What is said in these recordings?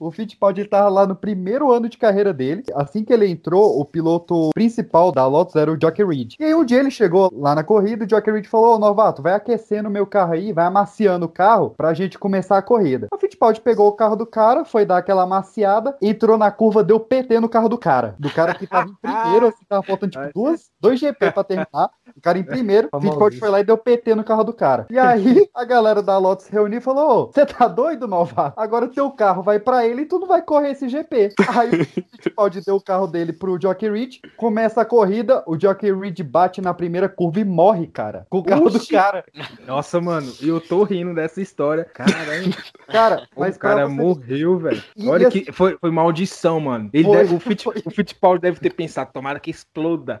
O Fittipaldi estava lá no primeiro ano de carreira dele. Assim que ele entrou, o piloto principal da Lotus era o Jockey Reed. E aí um dia ele chegou lá na corrida, o Jockey Reed falou: Ô novato, vai aquecendo o meu carro aí, vai amaciando o carro pra gente começar a corrida. O Fittipaldi pegou o carro do cara, foi dar aquela amaciada, entrou na curva, deu PT no carro do cara. Do cara que tava em primeiro, assim, tava faltando tipo duas, dois GP pra terminar. O cara em primeiro, o Fittipaldi foi lá e deu PT no carro do cara. E aí a galera da Lotus reuniu e falou: Ô, você tá doido, novato? Agora o teu carro vai pra ele e tu não vai correr esse GP. Aí o Fittipaldi deu o carro dele pro Jockey Reed, começa a corrida, o Jockey Reed bate na primeira curva e morre, cara. Com o carro Oxi. do cara. Nossa, mano, eu tô rindo dessa história. Caralho. Cara, mas o cara você- morreu, velho. E Olha que foi, foi maldição, mano. Ele Foi, deve- o, o Fittipaldi deve ter pensado, tomara que exploda.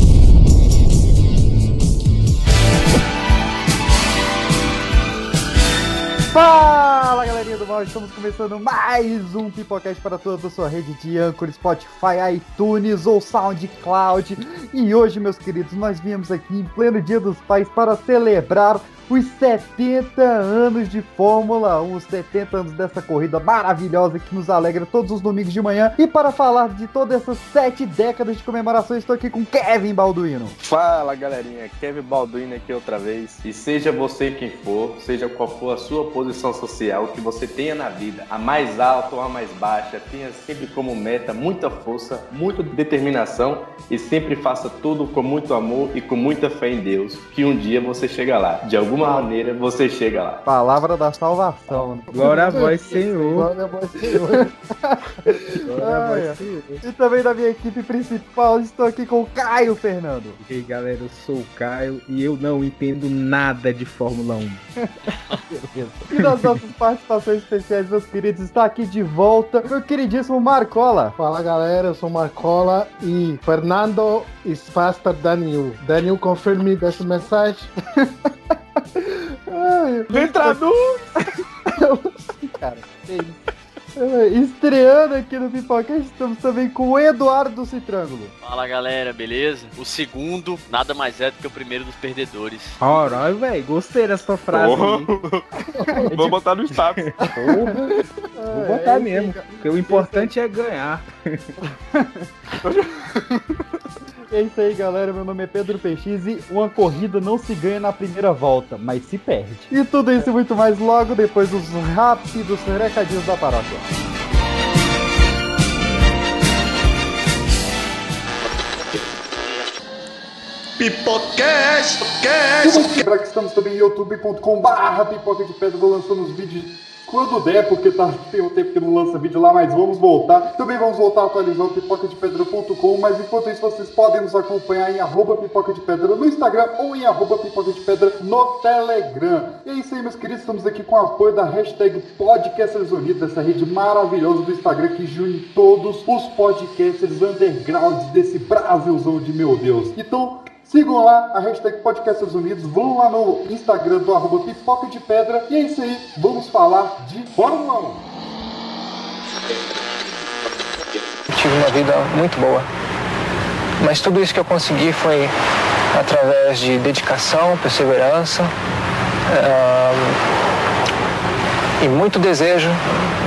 Fala galerinha do mal, estamos começando mais um Pipocast para toda a sua rede de Anchor, Spotify, iTunes ou SoundCloud. E hoje, meus queridos, nós viemos aqui em pleno Dia dos Pais para celebrar os 70 anos de Fórmula 1, os 70 anos dessa corrida maravilhosa que nos alegra todos os domingos de manhã. E para falar de todas essas sete décadas de comemoração, estou aqui com Kevin Balduino. Fala galerinha, Kevin Balduino aqui outra vez. E seja você quem for, seja qual for a sua posição social que você tenha na vida, a mais alta ou a mais baixa, tenha sempre como meta muita força, muita determinação e sempre faça tudo com muito amor e com muita fé em Deus, que um dia você chega lá. De alguma maneira você chega lá. Palavra da salvação. Glória a vós, Senhor. Glória a vós, Senhor. Glória a Ai, vós, Senhor. E também da minha equipe principal, estou aqui com o Caio Fernando. E aí, galera, eu sou o Caio e eu não entendo nada de Fórmula 1. E nas nossas participações especiais, meus queridos, está aqui de volta meu queridíssimo Marcola. Fala galera, eu sou Marcola e Fernando is faster than you. Then you confirm me this message. Ai, Vem traduz! cara, que isso. Ai, Estreando aqui no Pipocast, estamos também com o Eduardo Citrângulo. Fala galera, beleza? O segundo nada mais é do que o primeiro dos perdedores. Caralho, velho, gostei dessa frase. aí. Vou botar no status. Porra, vou botar É, mesmo. Porque o importante é ganhar. É isso aí, galera. Meu nome é Pedro PX e uma corrida não se ganha na primeira volta, mas se perde. E tudo isso e muito mais logo depois dos rápidos recadinhos da paróquia. Pipocast, cast. Lembrar que estamos também em youtube.com barra pipoca de pedra, vou lançando os vídeos quando der, porque tá, tem um tempo que não lança vídeo lá, mas vamos voltar. Também vamos voltar a atualizar o pipocadepedra.com, mas enquanto isso vocês podem nos acompanhar em arroba pipoca de pedra no Instagram ou em arroba pipoca de pedra no Telegram. E é isso aí, meus queridos, estamos aqui com o apoio da hashtag Podcasters Unidos, essa rede maravilhosa do Instagram que une todos os podcasters undergrounds desse Brasilzão de meu Deus. Então, Sigam lá a hashtag Podcasters Unidos, vão lá no Instagram do arroba Pipoca de Pedra. E é isso aí, vamos falar de Fórmula 1. tive uma vida muito boa. Mas tudo isso que eu consegui foi através de dedicação, perseverança ah, e muito desejo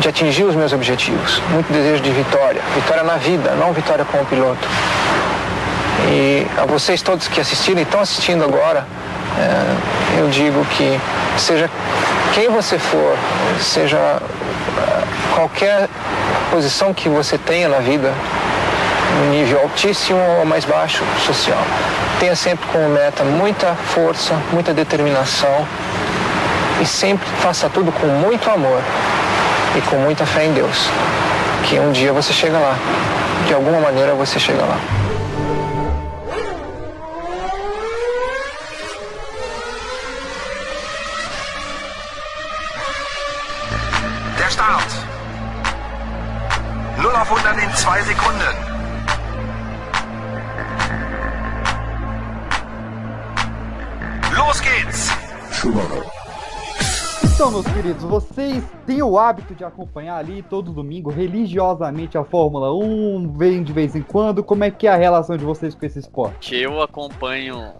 de atingir os meus objetivos, muito desejo de vitória, vitória na vida, não vitória como piloto. E a vocês todos que assistiram e estão assistindo agora, eh, eu digo que seja quem você for, seja eh, qualquer posição que você tenha na vida, no nível altíssimo ou mais baixo social, tenha sempre como meta muita força, muita determinação e sempre faça tudo com muito amor e com muita fé em Deus, que um dia você chega lá, de alguma maneira você chega lá. Auf 100 in 2 Sekunden. Los geht's. Então, meus queridos, vocês têm o hábito de acompanhar ali todo domingo religiosamente a Fórmula 1? Vem de vez em quando? Como é que é a relação de vocês com esse esporte? Eu acompanho.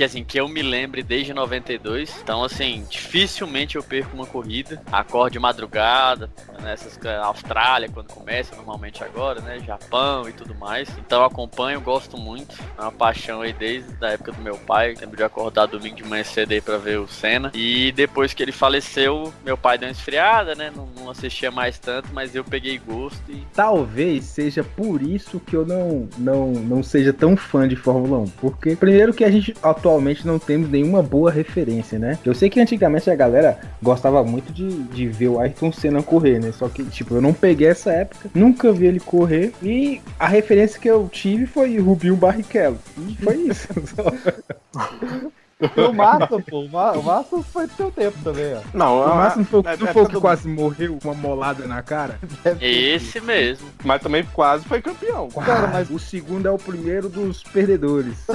Que assim, que eu me lembre desde 92. Então, assim, dificilmente eu perco uma corrida. Acordo de madrugada, nessas na Austrália, quando começa, normalmente agora, né? Japão e tudo mais. Então acompanho, gosto muito. É uma paixão aí desde a época do meu pai. Lembro de acordar domingo de manhã cedo aí pra ver o Senna. E depois que ele faleceu, meu pai deu uma esfriada, né? Não, não assistia mais tanto, mas eu peguei gosto e Talvez seja por isso que eu não, não, não seja tão fã de Fórmula 1. Porque, primeiro, que a gente atualmente não temos nenhuma boa referência, né? Eu sei que antigamente a galera gostava muito de, de ver o Ayrton Senna correr, né? Só que, tipo, eu não peguei essa época, nunca vi ele correr. E a referência que eu tive foi Rubinho Barrichello. E foi isso. E o Massa, pô, o Ma- o Massa foi do seu tempo também, ó. Não, o máximo foi, na não época foi o que do- quase morreu com uma molada na cara? Esse mesmo. Mas também quase foi campeão. Cara, mas O segundo é o primeiro dos perdedores. tá?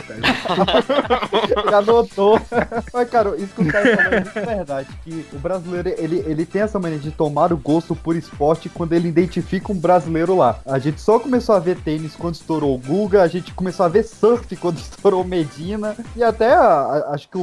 Ele anotou. Mas, cara, isso que o cara falou é muito verdade. Que o brasileiro, ele, ele tem essa mania de tomar o gosto por esporte quando ele identifica um brasileiro lá. A gente só começou a ver tênis quando estourou o Guga, a gente começou a ver surf quando estourou o Medina. E até a- a- acho que o,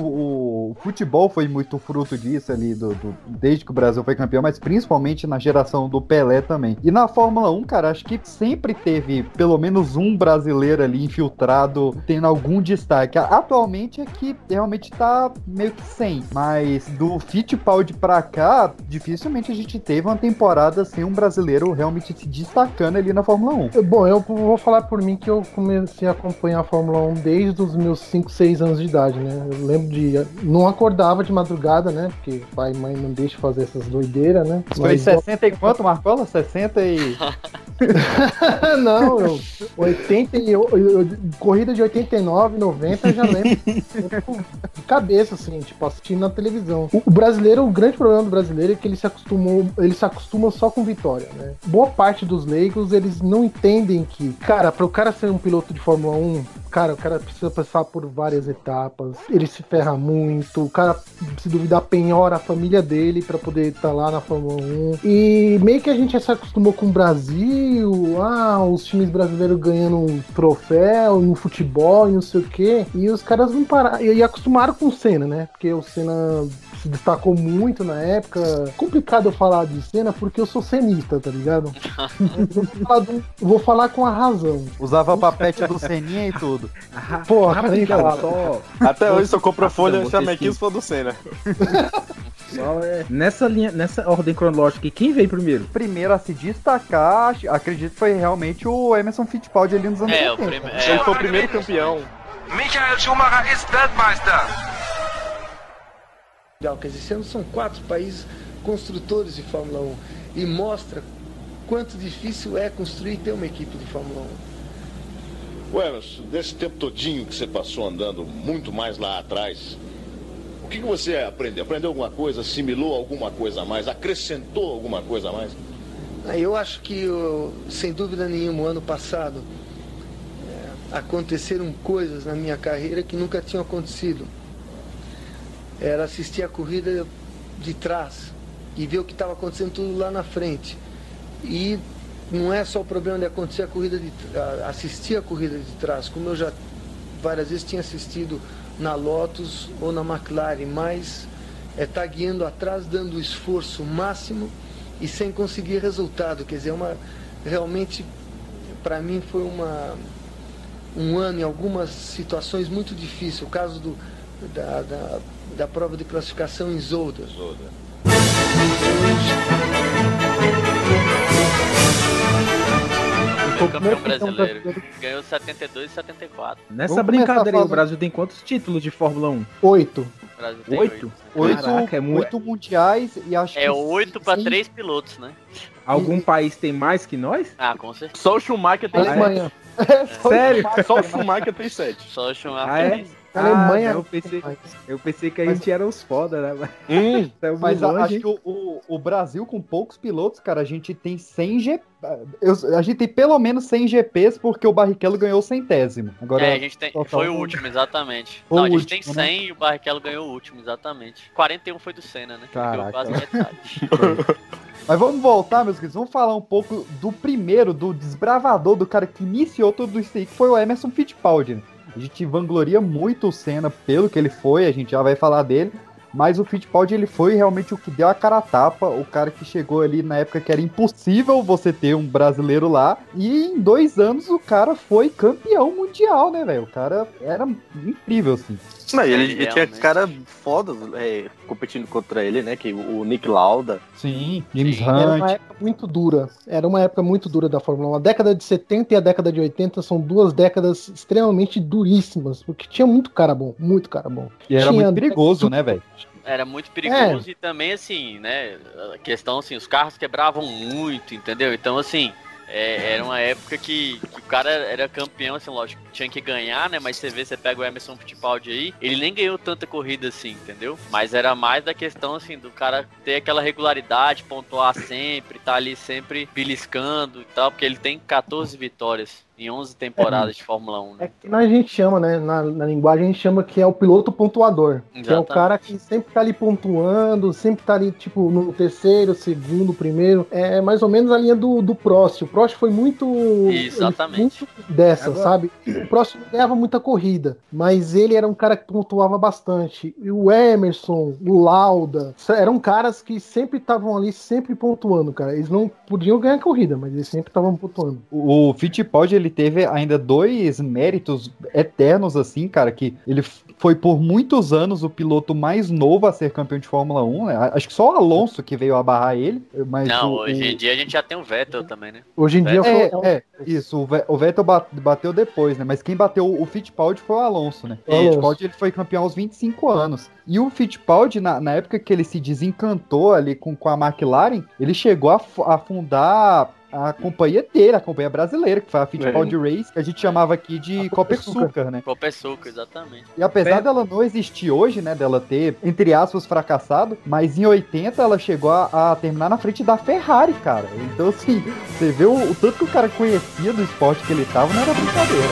o futebol foi muito fruto disso ali, do, do- desde que o Brasil foi campeão, mas principalmente na geração do Pelé também. E na Fórmula 1, cara, acho que sempre teve pelo menos um brasileiro ali infiltrado, tendo algum destaque. Atualmente é que realmente tá meio que sem, mas do Fittipaldi pra cá, dificilmente a gente teve uma temporada sem um brasileiro realmente se destacando ali na Fórmula 1. Eu- Bom, eu vou falar por mim que eu comecei a acompanhar a Fórmula 1 desde os meus 5, 6 anos de idade, né? Eu lembro de. Não acordava de madrugada, né? Porque pai e mãe não deixam fazer essas doideiras, né? Foi 60 e quanto, Marcola? 60 e. não, eu, 80 e eu, eu- corrida de 89, 90, eu já lembro de cabeça, assim, tipo, assistindo na televisão. O, o brasileiro, o grande problema do brasileiro é que ele se acostumou, ele se acostuma só com vitória, né? Boa parte dos leigos, eles não entendem que, cara, para o cara ser um piloto de Fórmula 1, cara, o cara precisa passar por várias etapas, ele se ferra muito, o cara, se duvidar, penhora a família dele para poder estar lá na Fórmula 1. E meio que a gente já se acostumou com o Brasil, ah, os times brasileiros ganhando um troféu no futebol e não sei o quê. E os caras não pararam. E acostumaram com o Senna, né? Porque o Senna se destacou muito na época. Complicado eu falar de Senna porque eu sou cenista, tá ligado? Vou falar do- vou falar com a razão. Usava papete do Seninha e tudo. Porra, nem só, Até hoje, eu compro folha, chama vocês aqui se for do Senna. só é- nessa linha, nessa ordem cronológica, quem veio primeiro? Primeiro a se destacar, acredito que foi realmente o Emerson Fittipaldi ali nos anos É, o 80. primeiro. Ele foi o primeiro campeão. Michael Schumacher ist Weltmeister. Quer dizer, esse ano são quatro países construtores de Fórmula 1 e mostra quanto difícil é construir e ter uma equipe de Fórmula 1. Ué, desse tempo todinho que você passou andando muito mais lá atrás, o que, que você aprendeu? Aprendeu alguma coisa? Assimilou alguma coisa a mais? Acrescentou alguma coisa a mais? Ah, Eu acho que, sem dúvida nenhuma, o ano passado é, aconteceram coisas na minha carreira que nunca tinham acontecido. Era assistir a corrida de trás e ver o que estava acontecendo tudo lá na frente. E não é só o problema de acontecer a corrida de assistir a corrida de trás, como eu já várias vezes tinha assistido na Lotus ou na McLaren, mas é estar guiando atrás, dando o esforço máximo e sem conseguir resultado. Quer dizer, é uma realmente para mim foi uma um ano em algumas situações muito difícil. O caso do, da, da, da prova de classificação em Zolder. Foi o campeão brasileiro. Ganhou 72 e 74. Nessa Vamos brincadeira aí, o Brasil tem quantos títulos de Fórmula 1? Oito. O Brasil tem Oito? oito. Oito, Caraca, é mu- oito mundiais e acho que. É 8 pra seis- 3 pilotos, né? Algum país tem mais que nós? Ah, com certeza. Só o Schumacher tem é? sete. Alemanha. É, só Sério? Só o Schumacher tem sete. Só o Schumacher. Ah, é? A Alemanha Ah, não, eu pensei, eu pensei que a Mas- gente era os foda, né? Mas, Hum, Mas a- acho que o, o- o Brasil, com poucos pilotos, cara, a gente tem 100 GP. eu- a gente tem pelo menos 100 GPs porque o Barrichello ganhou o centésimo. Agora, é, a gente tem. total Foi o último, exatamente. O Não, a gente último, tem né? 100 e o Barrichello ganhou o último, exatamente. 41 foi do Senna, né? Caraca. quase metade. Mas vamos voltar, meus queridos. Vamos falar um pouco do primeiro, do desbravador, do cara que iniciou tudo isso aí, que foi o Emerson Fittipaldi. A gente vangloria muito o Senna pelo que ele foi, a gente já vai falar dele. Mas o Fittipaldi, ele foi realmente o que deu a cara a tapa, o cara que chegou ali na época que era impossível você ter um brasileiro lá. E em dois anos o cara foi campeão mundial, né, velho? O cara era incrível, assim. Não, e ele, ele tinha cara foda é, competindo contra ele, né? Que o Nick Lauda. Sim, James Sim. Era Hunt. uma época muito dura. Era uma época muito dura da Fórmula 1. A década de 70 e a década de 80 são duas décadas extremamente duríssimas, porque tinha muito cara bom, muito cara bom. E era Tinha- muito perigoso, né, velho? Era muito perigoso e também, assim, né? A questão, assim, os carros quebravam muito, entendeu? Então, assim, é, era uma época que, que o cara era campeão, assim, lógico, tinha que ganhar, né? Mas você vê, você pega o Emerson Fittipaldi aí, ele nem ganhou tanta corrida assim, entendeu? Mas era mais da questão, assim, do cara ter aquela regularidade, pontuar sempre, tá ali sempre beliscando e tal, porque ele tem 14 vitórias em 11 temporadas de Fórmula 1, É né? que a gente chama, né? Na, na linguagem a gente chama que é o piloto pontuador. Que é o Exatamente. cara que sempre tá ali pontuando, sempre tá ali, tipo, no terceiro, segundo, primeiro. É mais ou menos a linha do, do Prost. O Prost foi muito. Exatamente. muito dessa, Agora- sabe? O Prost não ganhava muita corrida, mas ele era um cara que pontuava bastante. E o Emerson, o Lauda, eram caras que sempre estavam ali, sempre pontuando, cara. Eles não podiam ganhar corrida, mas eles sempre estavam pontuando. O o Fittipaldi, ele teve ainda dois méritos eternos, assim, cara, que ele foi por muitos anos o piloto mais novo a ser campeão de Fórmula 1, né? Acho que só o Alonso que veio a barrar ele, mas Não, o- hoje o- em dia a gente já tem o Vettel também, né? Hoje em dia É, foi- é, isso, o Ve- o Vettel ba- bateu depois, né? Mas quem bateu o Fittipaldi foi o Alonso, né? O Alonso. Fittipaldi ele foi campeão aos 25 anos. E o Fittipaldi, na, na época que ele se desencantou ali com, com a McLaren, ele chegou a, fu- a fundar a companhia dele, a companhia brasileira, que foi a Fittipaldi Race, que a gente chamava aqui de Copersucar, né? Copersucar, exatamente. E apesar É. dela não existir hoje, né, dela ter, entre aspas, fracassado, mas em 80 ela chegou a, a terminar na frente da Ferrari, cara. Então, assim, você vê o, o tanto que o cara conhecia do esporte que ele tava, não era brincadeira.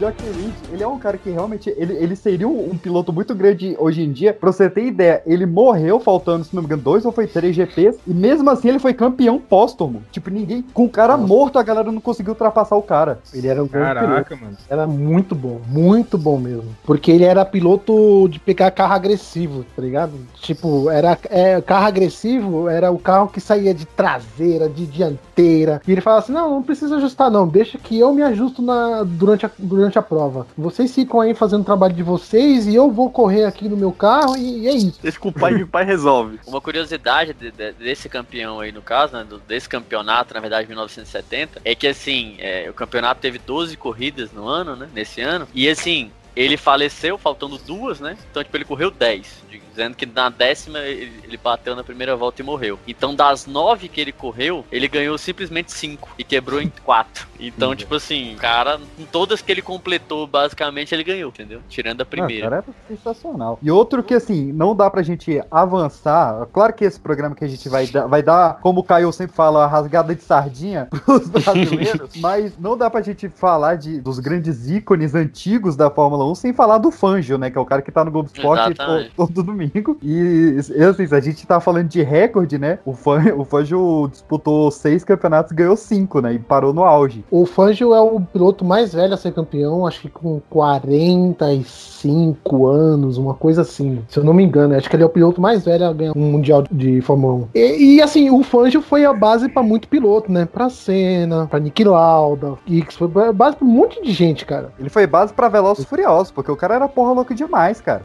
Jockey Reed, ele é um cara que realmente, ele, ele seria um, um piloto muito grande hoje em dia. Pra você ter ideia, ele morreu faltando, se não me engano, dois ou foi três GPs, e mesmo assim ele foi campeão póstumo. Tipo, ninguém, com o cara morto, a galera não conseguiu ultrapassar o cara. Ele era um grande piloto. Caraca, mano. Era muito bom, muito bom mesmo. Porque ele era piloto de pegar carro agressivo, tá ligado? Tipo, era é, carro agressivo, era o carro que saía de traseira, de dianteira. E ele falava assim: não, não precisa ajustar, não. Deixa que eu me ajusto na, durante, a, durante a prova. Vocês ficam aí fazendo o trabalho de vocês e eu vou correr aqui no meu carro e, e é isso. Esse com o pai, o pai resolve. Uma curiosidade de- de- desse campeão aí, no caso, né, desse campeonato, na verdade, de 1970, é que, assim, é, o campeonato teve 12 corridas no ano, né, nesse ano, e, assim, ele faleceu faltando duas, né, então, tipo, ele correu 10, dizendo que na décima ele, ele bateu na primeira volta e morreu. Então, das nove que ele correu, ele ganhou simplesmente cinco e quebrou em quatro. Então, tipo assim, o cara, em todas que ele completou, basicamente, ele ganhou, entendeu? Tirando a primeira. Ah, cara, era sensacional. E outro que, assim, não dá pra gente avançar. Claro que esse programa que a gente vai dar, vai dar como o Caio sempre fala, a rasgada de sardinha pros brasileiros. mas não dá pra gente falar de, dos grandes ícones antigos da Fórmula 1 sem falar do Fangio, né? Que é o cara que tá no Globo Esporte to, Exatamente. todo domingo. E, assim, se a gente tá falando de recorde, né? O, Fan, o Fangio disputou seis campeonatos e ganhou cinco, né? E parou no auge. O Fangio é o piloto mais velho a ser campeão, acho que com 45 anos, uma coisa assim, se eu não me engano. Acho que ele é o piloto mais velho a ganhar um Mundial de Fórmula 1. E, e, assim, o Fangio foi a base pra muito piloto, né? Pra Senna, pra Nick Lauda, X, foi a base pra um monte de gente, cara. Ele foi base pra Velozes e Porque o cara era porra louca demais, cara.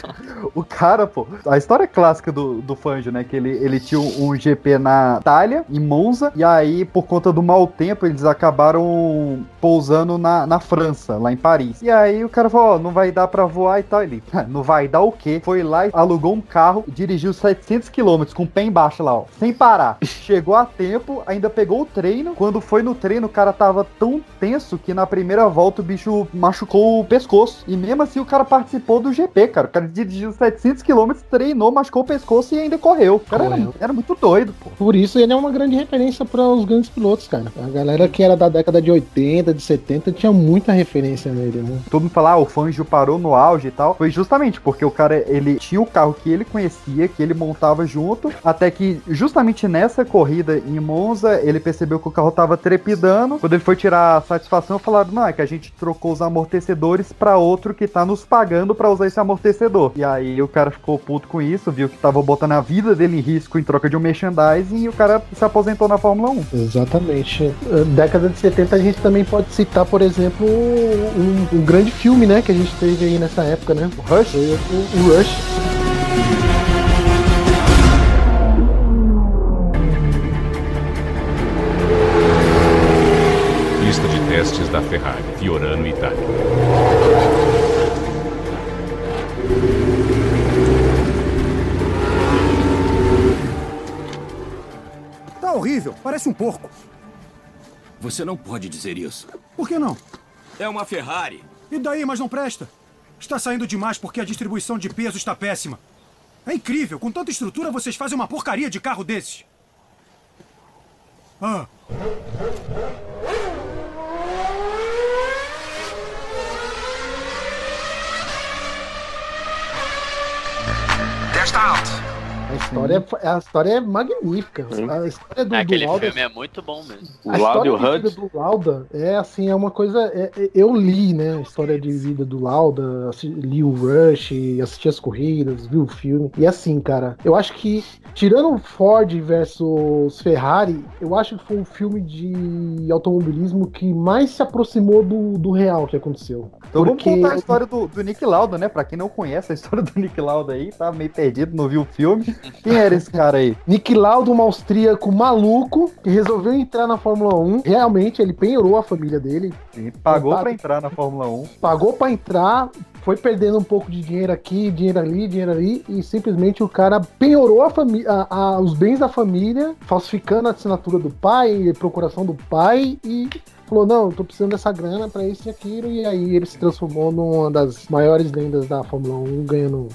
o cara, pô, a história clássica do, do Fangio, né, que ele, ele tinha um, GP na Itália, em Monza, e aí, por conta do mau tempo, eles acabaram pousando na, na França, lá em Paris. E aí o cara falou, ó, não vai dar pra voar e tal. Ele, não vai dar o quê? Foi lá e alugou um carro, dirigiu 700 km com o pé embaixo lá, ó, sem parar. Chegou a tempo, ainda pegou o treino. Quando foi no treino, o cara tava tão tenso que na primeira volta o bicho machucou o pescoço. E mesmo assim o cara participou do GP, cara. O cara dirigiu 700 km, treinou, machucou o pescoço e ainda correu. O cara era, Correu. era muito doido, pô. Por isso ele é uma grande referência para os grandes pilotos, cara. A galera que era da década de 80, de 70, tinha muita referência nele, né? todo mundo fala, ah, o Fangio parou no auge e tal, foi justamente porque o cara, ele tinha o carro que ele conhecia, que ele montava junto, até que justamente nessa corrida em Monza, ele percebeu que o carro tava trepidando, quando ele foi tirar a satisfação, falaram, não, é que a gente trocou os amortecedores pra outro que tá nos pagando pra usar esse amortecedor. E aí o cara ficou puto com isso, viu que tava botando a vida dele em risco em troca de um merchandising e o cara se aposentou na Fórmula 1. Exatamente. Eh, Década de 70 a gente também pode citar, por exemplo, um, um grande filme, né, que a gente teve aí nessa época, né? O Rush? O, o Rush. Testes da Ferrari, Fiorano, Itália. Horrível, parece um porco. Você não pode dizer isso. Por que não? É uma Ferrari. E daí, mas não presta? Está saindo demais porque a distribuição de peso está péssima. É incrível, com tanta estrutura vocês fazem uma porcaria de carro desses. Ah, Testa alto. A história, é- a história é magnífica. A história do, do Aquele Lauda, filme é muito bom mesmo. O a Lauda e história o de vida do Lauda é assim, é uma coisa. é- é- eu li, né? A história de vida do Lauda, li o Rush, assisti as corridas, vi o filme. E assim, cara, eu acho que, tirando o Ford versus Ferrari, eu acho que foi um filme de automobilismo que mais se aproximou do, do real que aconteceu. Então Porque- vamos contar a história do, do Nick Lauda, né? Pra quem não conhece a história do Nick Lauda aí, tá meio perdido, não viu o filme. Quem era esse cara aí? Nick Lauda, um austríaco maluco, que resolveu entrar na Fórmula 1. Realmente, ele penhorou a família dele, Ele pagou pra entrar na Fórmula 1. pagou pra entrar, foi perdendo um pouco de dinheiro aqui, dinheiro ali, dinheiro ali, e simplesmente o cara penhorou a fami- a- a- os bens da família, falsificando a assinatura do pai, procuração do pai, e falou, não, tô precisando dessa grana pra isso e aquilo, e aí ele se transformou numa das maiores lendas da Fórmula 1, ganhando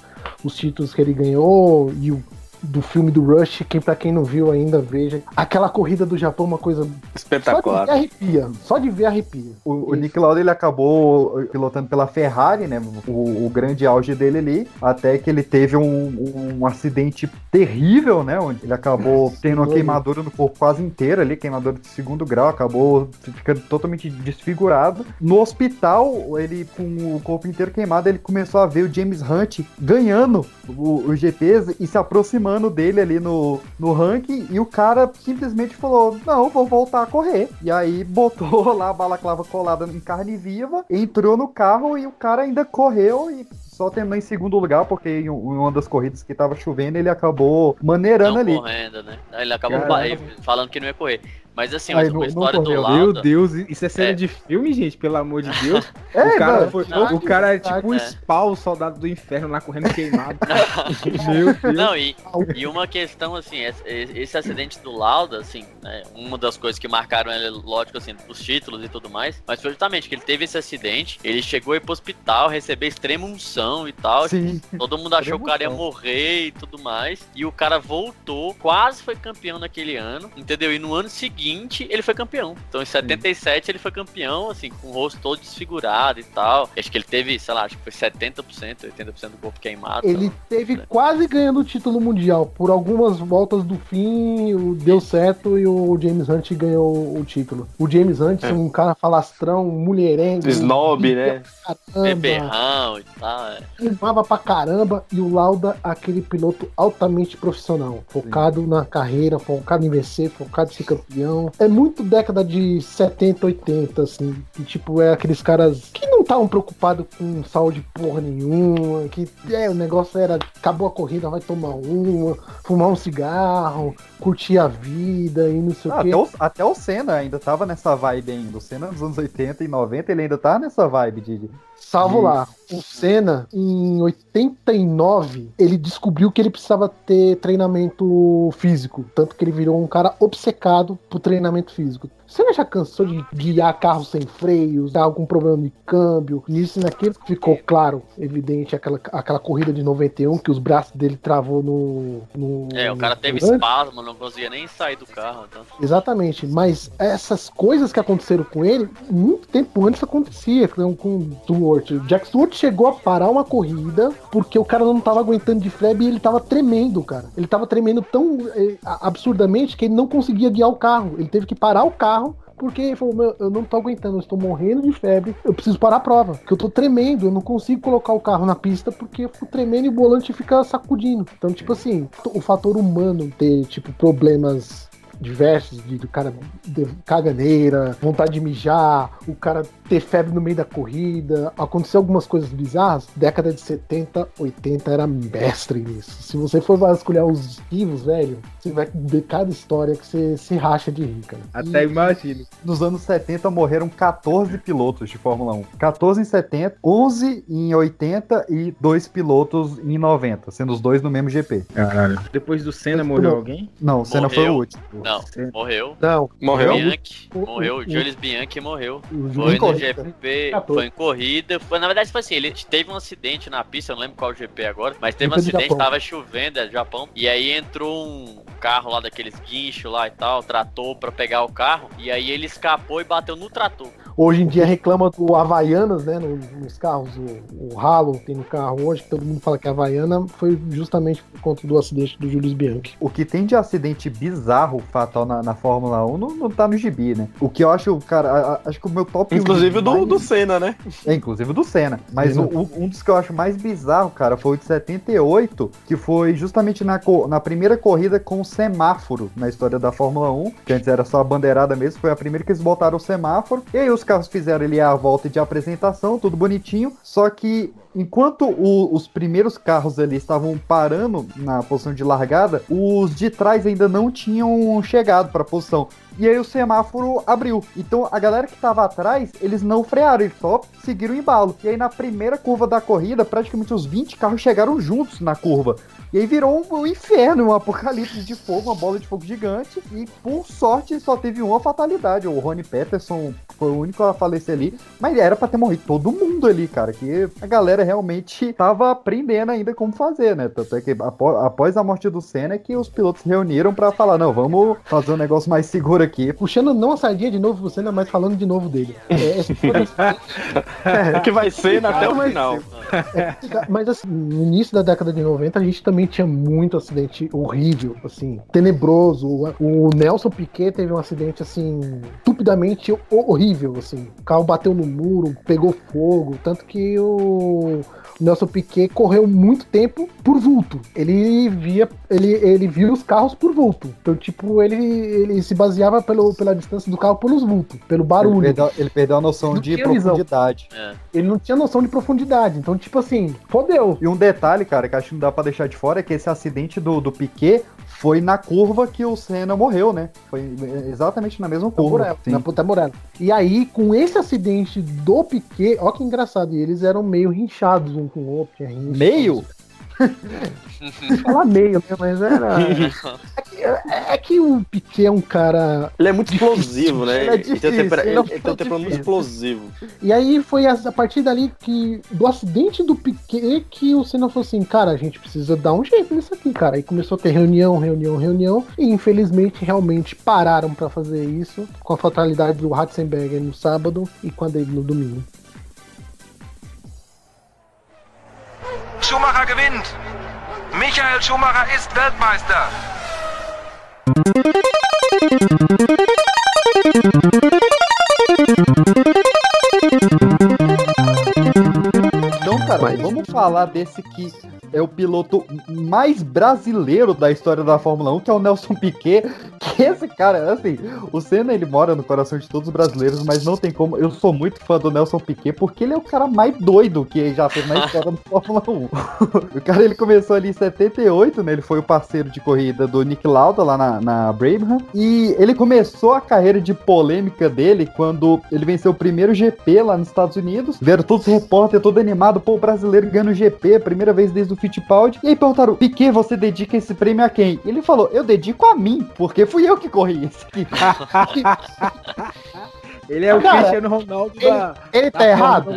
os títulos que ele ganhou, e o do filme do Rush, quem pra quem não viu ainda, veja. Aquela corrida do Japão, uma coisa Espetacular. só de ver arrepia, só de ver arrepia. O, o Nick Lauda ele acabou pilotando pela Ferrari, né? O, o grande auge dele ali, até que ele teve um, um acidente terrível, né? Onde ele acabou tendo uma queimadura no corpo quase inteiro ali, queimadura de segundo grau, acabou ficando totalmente desfigurado. No hospital, ele com o corpo inteiro queimado, ele começou a ver o James Hunt ganhando o- os GPs e se aproximando dele ali no, no ranking, e o cara simplesmente falou: Não, vou voltar a correr. E aí botou lá a balaclava colada em carne viva, entrou no carro e o cara ainda correu e só terminou em segundo lugar, porque em um- uma das corridas que tava chovendo, ele acabou maneirando Não ali. correndo, né? Ele acabou Caramba. falando que não ia correr. Mas assim, Aí mas não- a não história do correu. Meu Lauda... Deus, isso é cena É. de filme, gente, pelo amor de Deus. É, o cara, não, foi, não, o cara é tipo um é. spawn, o soldado do inferno lá correndo queimado. Meu Deus. Não, e, e uma questão, assim, esse, esse acidente do Lauda, assim, né, uma das coisas que marcaram ele, lógico, assim, os títulos e tudo mais, mas foi justamente que ele teve esse acidente, ele chegou a ir pro hospital, receber extrema unção e tal, Sim. todo mundo achou que o cara ia morrer e tudo mais, e o cara voltou, quase foi campeão naquele ano, entendeu? E no ano seguinte, ele foi campeão. Então, em 77, ele foi campeão, assim, com o rosto todo desfigurado e tal. Acho que ele teve, sei lá, acho que foi 70%, 80% do corpo queimado. Ele teve quase ganhando o título mundial. Por algumas voltas do fim, o- deu certo e o James Hunt ganhou o título. O James Hunt, É. um cara falastrão, mulherengo. Snob, né? Beberrão e tal, é. queimava pra caramba. E o Lauda, aquele piloto altamente profissional. Focado na carreira, focado em vencer, focado em ser campeão. É muito década de 70, 80, assim. Que, tipo, é aqueles caras que não estavam preocupados com saúde porra nenhuma, que é, o negócio era, acabou a corrida, vai tomar uma, fumar um cigarro, curtir a vida e não sei Ah, o quê. até, o, até o Senna ainda tava nessa vibe ainda. O Senna nos anos 80 e 90, ele ainda tá nessa vibe de. Salvo de- lá, o Senna, em 89, ele descobriu que ele precisava ter treinamento físico. Tanto que ele virou um cara obcecado por treinamento físico. Senna já cansou de guiar carro sem freios, dar algum problema de câmbio. Nisso e naquilo ficou claro, evidente, aquela, aquela corrida de 91 que os braços dele travou no. no É, o cara teve volante. espasmo, não conseguia nem sair do carro. Então. Exatamente, mas essas coisas que aconteceram com ele, muito tempo antes acontecia com, com o Stewart. O Jack Stewart chegou a parar uma corrida porque o cara não tava aguentando de febre e ele tava tremendo, cara. Ele tava tremendo tão eh, absurdamente que ele não conseguia guiar o carro. Ele teve que parar o carro. Porque ele falou, meu, eu não tô aguentando, eu estou morrendo de febre, eu preciso parar a prova. Porque eu tô tremendo, eu não consigo colocar o carro na pista porque eu fico tremendo e o volante fica sacudindo. Então, tipo assim, o fator humano ter, tipo, problemas diversos, de, do cara de caganeira, vontade de mijar, o cara ter febre no meio da corrida, aconteceu algumas coisas bizarras. Década de 70, 80 era mestre nisso. Se você for vasculhar os arquivos, velho, você vai ver cada história que você se racha de rir, cara. Até E- imagino. Nos anos 70 morreram 14 pilotos de Fórmula 1. 14 em 70, 11 em 80 e dois pilotos em 90, sendo os dois no mesmo GP. Caralho. Depois do Senna morreu alguém? Não, o Senna foi o último. Não, morreu. Não. Morreu? Bianchi, O- morreu. o- O Julius Bianchi morreu. O Foi no corrida. GP, 14. foi em corrida. Foi, na verdade, foi assim, ele teve um acidente na pista, eu não lembro qual GP agora, mas teve um acidente, tava chovendo, é Japão, e aí entrou um carro lá daqueles guinchos lá e tal, trator pra pegar o carro, e aí ele escapou e bateu no trator. Hoje em dia reclama do Havaianas, né? no- Nos carros, o, o ralo tem no carro hoje, que todo mundo fala que é Havaiana, foi justamente por conta do acidente do Julius Bianchi. O que tem de acidente bizarro, fatal na, na Fórmula 1, não, não tá no gibi, né? O que eu acho, cara, a- a- acho que o meu top. Inclusive do, mais- do Senna, né? É, inclusive do Senna. Mas o- o- um dos que eu acho mais bizarro, cara, foi o de 78, que foi justamente na, na primeira corrida com o semáforo na história da Fórmula 1, que antes era só a bandeirada mesmo, foi a primeira que eles botaram o semáforo. E aí os carros fizeram ali a volta de apresentação, tudo bonitinho. Só que enquanto o- os primeiros carros ali estavam parando na posição de largada, os de trás ainda não tinham chegado para a posição. E aí o semáforo abriu. Então a galera que tava atrás, eles não frearam, eles só seguiram o embalo. E aí na primeira curva da corrida, praticamente os 20 carros chegaram juntos na curva. E aí virou um, um inferno, um apocalipse de fogo, uma bola de fogo gigante. E por sorte só teve uma fatalidade. O Rony Peterson foi o único a falecer ali. Mas era pra ter morrido todo mundo ali, cara. Que a galera realmente tava aprendendo ainda como fazer, né? Tanto é que após a morte do Senna é que os pilotos se reuniram pra falar: não, vamos fazer um negócio mais seguro aqui. Puxando não a sardinha de novo pro Senna, mas falando de novo dele. É, esse foi- É que vai ser até o final. Mas assim, no início da década de 90 a gente também tinha muito acidente horrível, assim, tenebroso. O, Nelson Piquet teve um acidente assim, estupidamente ho- horrível, assim. O carro bateu no muro, pegou fogo, tanto que o Nelson Piquet correu muito tempo por vulto. Ele via, ele, ele via os carros por vulto. Então, tipo, ele, ele se baseava pelo, pela distância do carro pelos vultos, pelo barulho. Ele perdeu, ele perdeu a noção Não de profundidade. Ele não tinha noção de profundidade. Então, tipo assim, fodeu. E um detalhe, cara, que acho que não dá pra deixar de fora é que esse acidente do, do Piquet foi na curva que o Senna morreu, né? Foi exatamente na mesma curva. Tamborello, Sim. na puta Morello. E aí, com esse acidente do Piquet, ó que engraçado, e eles eram meio rinchados um com o outro. Meio? Falar meio, né? Mas era. É que, é- é que o Piquet é um cara. Ele é muito explosivo, né? Ele é Ele tem um difícil, tempera- ele é ele tem um temperamento difícil. explosivo. E aí foi a, partir dali que. Do acidente do Piquet que o Senna falou assim, cara, a gente precisa dar um jeito nisso aqui, cara. Aí começou a ter reunião, reunião, reunião. E infelizmente realmente pararam pra fazer isso. Com a fatalidade do Ratzenberger no sábado e com a dele no domingo. Schumacher gewinnt. Michael Schumacher ist Weltmeister. Falar desse que é o piloto mais brasileiro da história da Fórmula 1, que é o Nelson Piquet, que esse cara, assim, o Senna ele mora no coração de todos os brasileiros, mas não tem como. Eu sou muito fã do Nelson Piquet porque ele é o cara mais doido que já fez na história do Fórmula 1. o cara ele começou ali em 78, né? Ele foi o parceiro de corrida do Nick Lauda lá na, na Brabham. E ele começou a carreira de polêmica dele quando ele venceu o primeiro GP lá nos Estados Unidos. Vieram todos os repórteres, todo animado, pô, o brasileiro ganhando o GP, primeira vez desde o Fittipaldi. E aí perguntaram, Piquet, você dedica esse prêmio a quem? Ele falou, eu dedico a mim, porque fui eu que corri isso aqui. Ele é o Cara, Cristiano Ronaldo ele- da. ele tá da errado?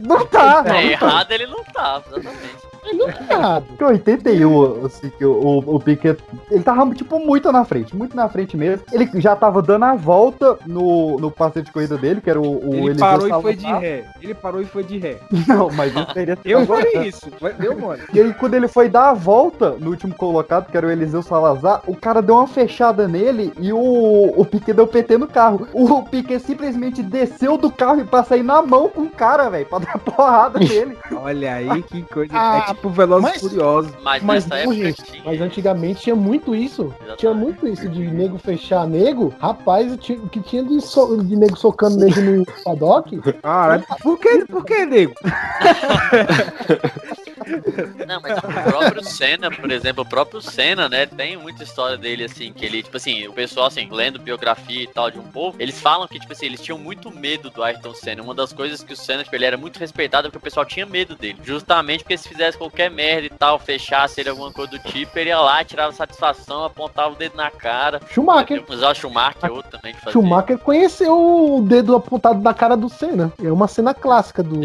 Não tá, não. errado ele não tá, exatamente. Ele não tá errado. Porque 81, assim, que o, o, o Piquet, ele tava, tipo, muito na frente, muito na frente mesmo. Ele já tava dando a volta no, no parceiro de corrida dele, que era o, o Ele Eliseu parou e foi de Salazar. ré. Ele parou e foi de ré. Não, mas isso seria... Eu faria isso. Deu mole. E aí, quando ele foi dar a volta no último colocado, que era o Eliseu Salazar, o cara deu uma fechada nele e o, o Piquet deu PT no carro. O Piquet simplesmente desceu do carro e pra sair na mão com o cara, velho, pra dar porrada nele. Olha aí que coisa. Ah, tipo Velozes mas- e Furiosos. Mas, Mas nessa não, época gente, tinha. mas antigamente tinha muito isso. Tinha muito isso de nego fechar nego. Rapaz, o que tinha de, so- de nego socando nego no paddock. Caralho, por que, por que, nego? Não, mas o próprio Senna, por exemplo, o próprio Senna, né, tem muita história dele, assim, que ele, tipo assim, o pessoal, assim, lendo biografia e tal de um povo, eles falam que, tipo assim, eles tinham muito medo do Ayrton Senna. Uma das coisas que o Senna, tipo, ele era muito respeitado porque o pessoal tinha medo dele. Justamente porque se fizesse qualquer merda e tal, fechasse ele alguma coisa do tipo, ele ia lá, tirava satisfação, apontava o dedo na cara. Schumacher. Usar o Schumacher, outro também que fazia. Schumacher conheceu o dedo apontado na cara do Senna. É uma cena clássica do.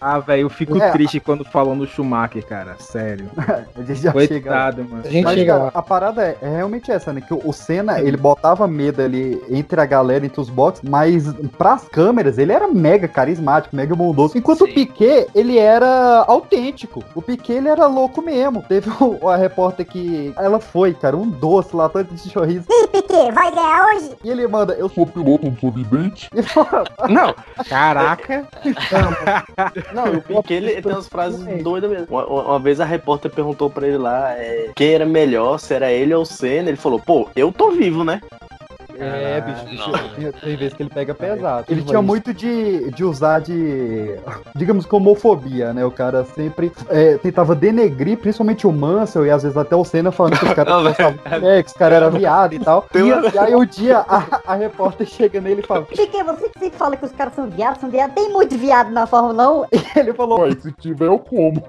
Ah, velho, eu fico É. triste quando falam no Schumacher, cara. Sério. A gente já chega. Coitado, mano. A gente Mas, chega cara, lá. a parada é, é realmente essa, né? Que o, o Senna, ele botava medo ali entre a galera, entre os boxes, mas pras câmeras, ele era mega carismático, mega bondoso. Enquanto o Piquet, ele era autêntico. O Piquet, ele era louco mesmo. Teve o- a repórter que ela foi, cara, um doce lá, tanto de sorriso. Piquet, vai ganhar hoje? E ele manda, eu sou piloto, não sou vidente. Não, caraca. Não, o Piquet ele tem umas frases doidas mesmo. Uma, uma- vez a repórter perguntou pra ele lá é, quem era melhor, se era ele ou o Senna. Ele falou, pô, eu tô vivo, né? É, bicho, bicho, tem, tem vezes que ele pega pesado. Ele Ele tinha muito de, de usar de, digamos, que homofobia, né? O cara sempre é, tentava denegrir, principalmente o Mansell e às vezes até o Senna falando que os caras gostavam mulher, que os caras eram viado e tal. E, e aí o dia a, a repórter chega nele e fala, Piquet, você que sempre fala que os caras são viados, são viados. Tem muito viado na Fórmula 1. ele falou, Mas se tiver, eu como.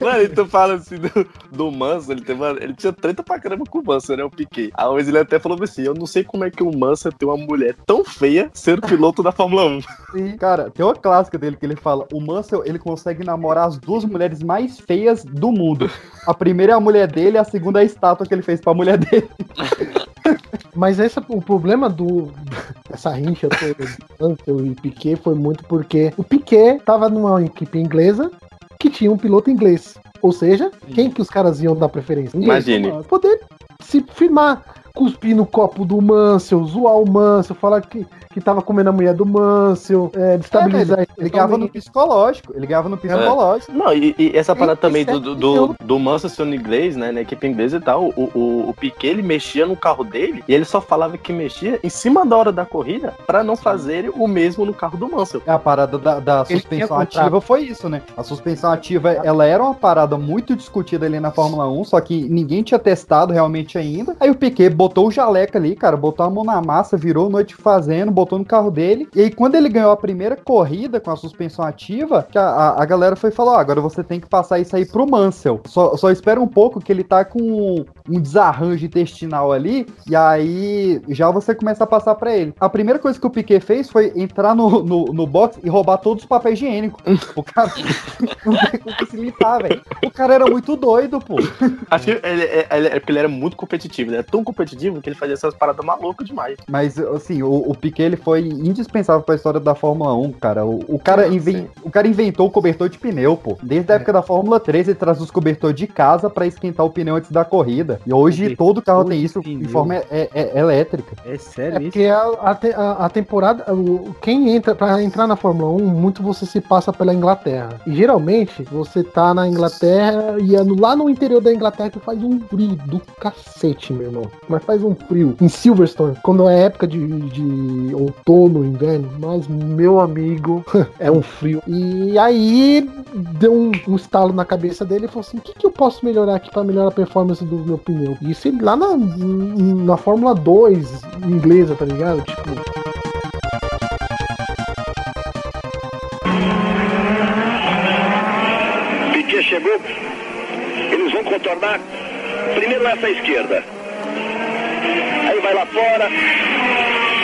Mano, e tu fala assim do, do Manso, ele, teve uma- ele tinha treta pra caramba com o Manso, né? O Piquet. Vez ele até falou assim: Eu não sei como é que o Manso tem uma mulher tão feia sendo piloto da Fórmula 1. Sim, cara, tem uma clássica dele que ele fala: o Mansell ele consegue namorar as duas mulheres mais feias do mundo. A primeira é a mulher dele, a segunda é a estátua que ele fez pra mulher dele. Mas esse, o problema do essa rincha toda de Mansell e Piquet foi muito porque o Piquet tava numa equipe inglesa que tinha um piloto inglês. Ou seja, quem que os caras iam dar preferência? Inglês. Imagine. Poder se firmar, cuspir no copo do Mansell, zoar o Mansell, falar que, que tava comendo a mulher do Mansell, é, destabilizar É, ele ganhava no psicológico. Ele ganhava no psicológico. Não, e, e essa parada também do, do, do, certo. do Manso sendo inglês, né? Na equipe inglesa e tal, o, o, o Piquet ele mexia no carro dele e ele só falava que mexia em cima da hora da corrida pra não fazer o mesmo no carro do Mansell. A parada da, da Ele suspensão ativa foi isso, né? A suspensão ativa, ela era uma parada muito discutida ali na Fórmula 1, só que ninguém tinha testado realmente ainda. Aí o Piquet botou o jaleco ali, cara, botou a mão na massa, virou noite fazendo, botou no carro dele. E aí quando ele ganhou a primeira corrida com a suspensão ativa, a, a, a galera foi falar, ó, agora você tem que passar isso aí pro Mansell. Só, só espera um pouco que ele tá com um desarranjo intestinal ali, e aí já você começa a passar pra ele. A primeira coisa que o Piquet fez foi entrar no, no, no box e roubar todos os papéis higiênicos. O cara não tem se limpar, velho. O cara era muito doido, pô. Acho que ele, ele- é porque ele era muito competitivo, ele era tão competitivo competitivo que ele fazia essas paradas malucas demais. Mas, assim, o, o Piquet ele foi indispensável pra história da Fórmula 1, cara. O, o cara, inven- o cara inventou o cobertor de pneu, pô. Desde a época da Fórmula 3, ele traz os cobertores de casa pra esquentar o pneu antes da corrida. E hoje todo carro tem isso em forma é- é- elétrica. É É sério porque a, a a- temporada, o- quem entra pra entrar na Fórmula 1, muito você se passa pela Inglaterra. E geralmente você tá na Inglaterra e é no- lá no interior da Inglaterra que faz um frio do cacete, meu irmão. Mas faz um frio. Em Silverstone, quando é época de, de outono, inverno, mas meu amigo, é um frio. E aí deu um, um estalo na cabeça dele e falou assim: o que, que eu posso melhorar aqui pra melhorar a performance do meu pneu? E isso lá na, na Fórmula 2 inglesa, tá ligado? Tipo. Chegou. Eles vão contornar primeiro essa esquerda. Vai lá fora,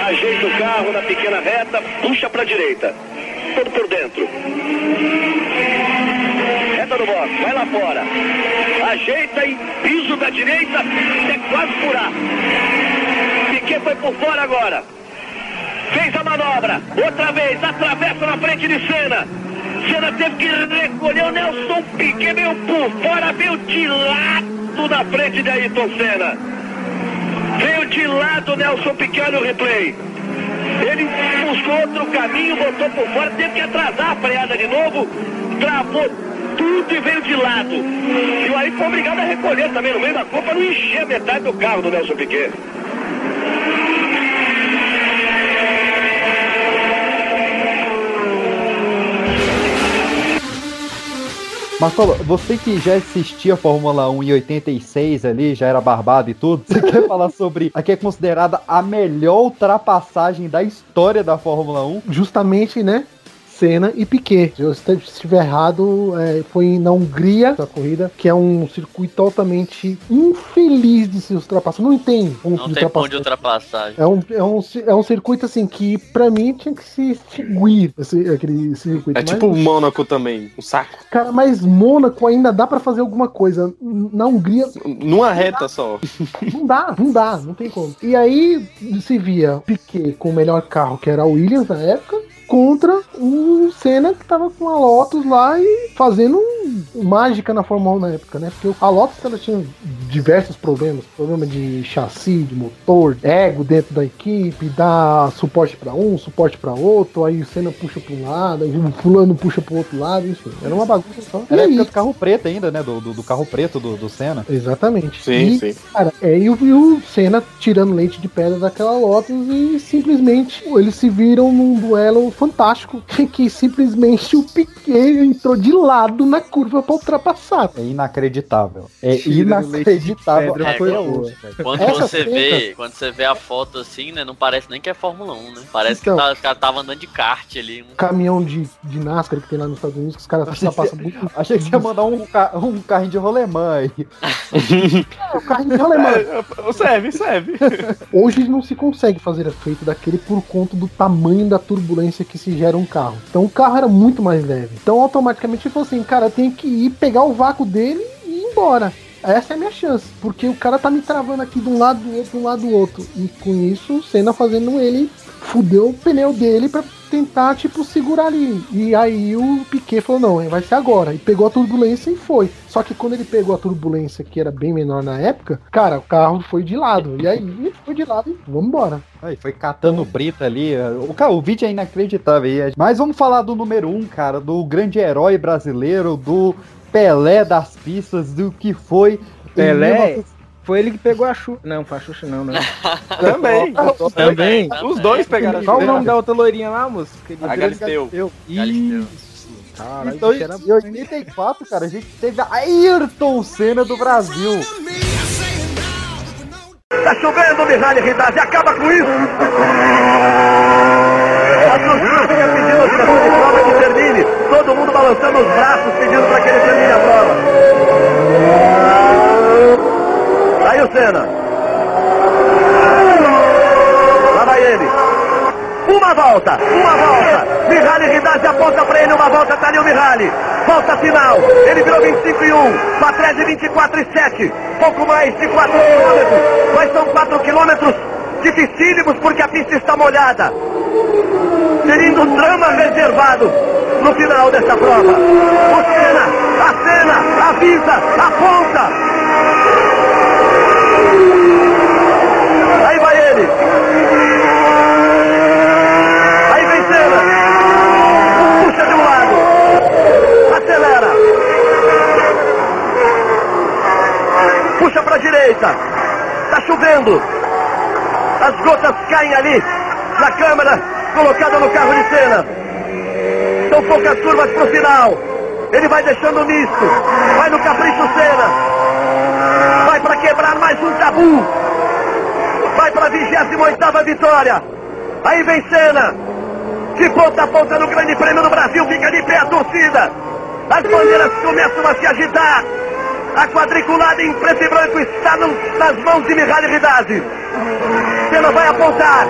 ajeita o carro na pequena reta, puxa para a direita. Todo por dentro. Reta do box, vai lá fora. Ajeita e piso da direita, até quase furar. Piquet foi por fora agora. Fez a manobra, outra vez, atravessa na frente de Senna. Senna teve que recolher o Nelson Piquet, veio por fora, veio de lado na frente de Ayrton Senna. Veio de lado o Nelson Piquet, olha o replay. Ele buscou outro caminho, botou por fora, teve que atrasar a freada de novo, travou tudo e veio de lado. E aí foi obrigado a recolher também no meio da para não encher metade do carro do Nelson Piquet. Marcelo, você que já assistia a Fórmula 1 em 86 ali, já era barbado e tudo, você quer falar sobre a que é considerada a melhor ultrapassagem da história da Fórmula 1? Justamente, né? Senna e Piquet. Se eu esti- estiver errado, é, foi na Hungria essa corrida, que é um circuito totalmente infeliz de se ultrapassar. Não tem ponto Não de tem ponto de ultrapassagem. É um, é, um, é um circuito assim que pra mim tinha que se extinguir esse, aquele circuito. É Mas, tipo o Mônaco também, um saco. Cara, mas Mônaco ainda dá pra fazer alguma coisa. Na Hungria. Numa reta só. Não dá, não dá, não tem como. E aí se via Piquet com o melhor carro, que era a Williams na época, contra o Senna que tava com a Lotus lá e fazendo mágica na Fórmula 1 na época, né? Porque a Lotus ela tinha diversos problemas, problema de chassi, de motor, ego dentro da equipe, dá suporte pra um, suporte pra outro, aí o Senna puxa pra um lado, aí o fulano puxa pro outro lado, enfim, era uma bagunça só. Era a época do carro preto ainda, né? Do, do, do carro preto do, do Senna. Exatamente. Sim, e, sim. Cara, é, e o, e o Senna tirando leite de pedra daquela Lotus e simplesmente eles se viram num duelo fantástico que simplesmente o Piquet entrou de lado na curva pra ultrapassar. É inacreditável. É Tira o de inacreditável foi hoje. Quando Essa você cena- vê, quando você vê a foto assim, né, não parece nem que é Fórmula 1, né? Parece Então. que tá, os caras estavam andando de kart ali. Um... Caminhão de, de NASCAR que tem lá nos Estados Unidos, que os caras passam você- muito. Achei que você ia mandar um, ca- um carrinho de rolemã aí. É, o carrinho de alemão. É, serve, serve. Hoje não se consegue fazer efeito daquele por conta do tamanho da turbulência que se gera um carro. Então o carro era muito mais leve. Então automaticamente ele falou assim, cara, eu tenho que ir pegar o vácuo dele e ir embora. Essa é a minha chance, porque o cara tá me travando aqui de um lado do outro, de um lado do outro. E com isso, o Senna fazendo ele fudeu o pneu dele pra tentar, tipo, segurar ali. E aí o Piquet falou, não, vai ser agora. E pegou a turbulência e foi. Só que quando ele pegou a turbulência, que era bem menor na época, cara, o carro foi de lado. E aí foi de lado e vamos embora. Aí foi catando brita ali. O, cara, o vídeo é inacreditável. Mas vamos falar do número um, cara, do grande herói brasileiro, do Pelé das pistas, do que foi. Pelé? 1900 Foi ele que pegou a Xuxa. Não, foi a Xuxa não, né? Também. Também. Os dois pegaram a Qual o nome da outra loirinha lá, moço? A Galisteu. Isso. Caralho, Então, era em 84, cara, a gente teve a Ayrton Senna do Brasil. Tá chovendo, Mihaly Ridade, acaba com isso! A torcida pedindo a prova que termine, todo mundo balançando os braços pedindo para que ele termine a prova. Aí o Senna. Lá vai ele. Uma volta, uma volta. Mihaly Ridazzi aponta para ele uma volta, tá ali o Mihaly. Volta final. Ele virou 25 e 1. Patrese 24 e 7. Pouco mais de 4 quilômetros. Mas são 4 quilômetros dificílimos porque a pista está molhada. Seria um drama reservado no final dessa prova. O Senna, a Senna, avisa, aponta. Aí vai ele. Aí vem Senna. Puxa de um lado. Acelera. Puxa para a direita. Tá chovendo. As gotas caem ali na câmera colocada no carro de cena. Poucas curvas pro final. Ele vai deixando misto. Vai no capricho cena. Vai para quebrar mais um tabu. Vai para a 28 vitória. Aí vem cena. De ponta a ponta no Grande Prêmio do Brasil. Fica de pé a torcida. As bandeiras começam a se agitar. A quadriculada em preto e branco está nas mãos de Mihaly Ridazzi. Senna vai apontar.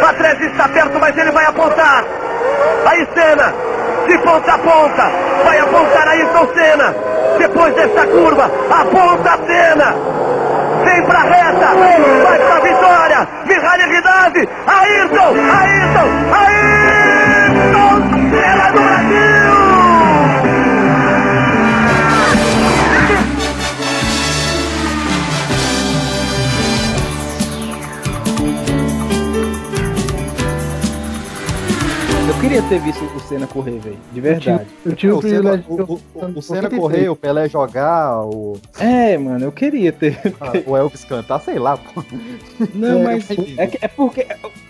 Patrese está perto, mas ele vai apontar. Aí Senna, de ponta a ponta, vai apontar Ayrton Senna. Depois dessa curva, aponta Senna. Vem pra reta, vai pra vitória. Mihaly Ridazzi, Ayrton, Ayrton, Ayrton Senna do Brasil. Queria ter visto o Senna correr, velho. De verdade. Eu tive o o Senna, privilégio de o, o, o Senna 86. correr, o Pelé jogar, o, É, mano, eu queria ter. o Elvis cantar, sei lá, pô. Não, É, mas eu- é, que- é porque.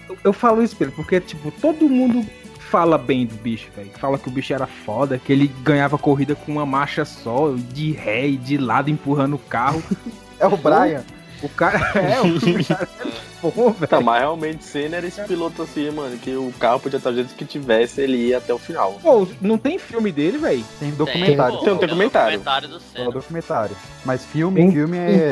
Eu, eu falo isso, Pedro, porque, tipo, todo mundo fala bem do bicho, velho. Fala que o bicho era foda, que ele ganhava corrida com uma marcha só, de ré e de lado empurrando o carro. É o Brian. O cara é, o cara bom, velho. Tá, mas realmente Senna era esse piloto assim, mano, que o carro podia estar do jeito que tivesse, ele ia até o final. Pô, não tem filme dele, velho? Tem documentário. Tem um documentário. documentário do É Senna. documentário. Mas filme, Tem- filme tem é.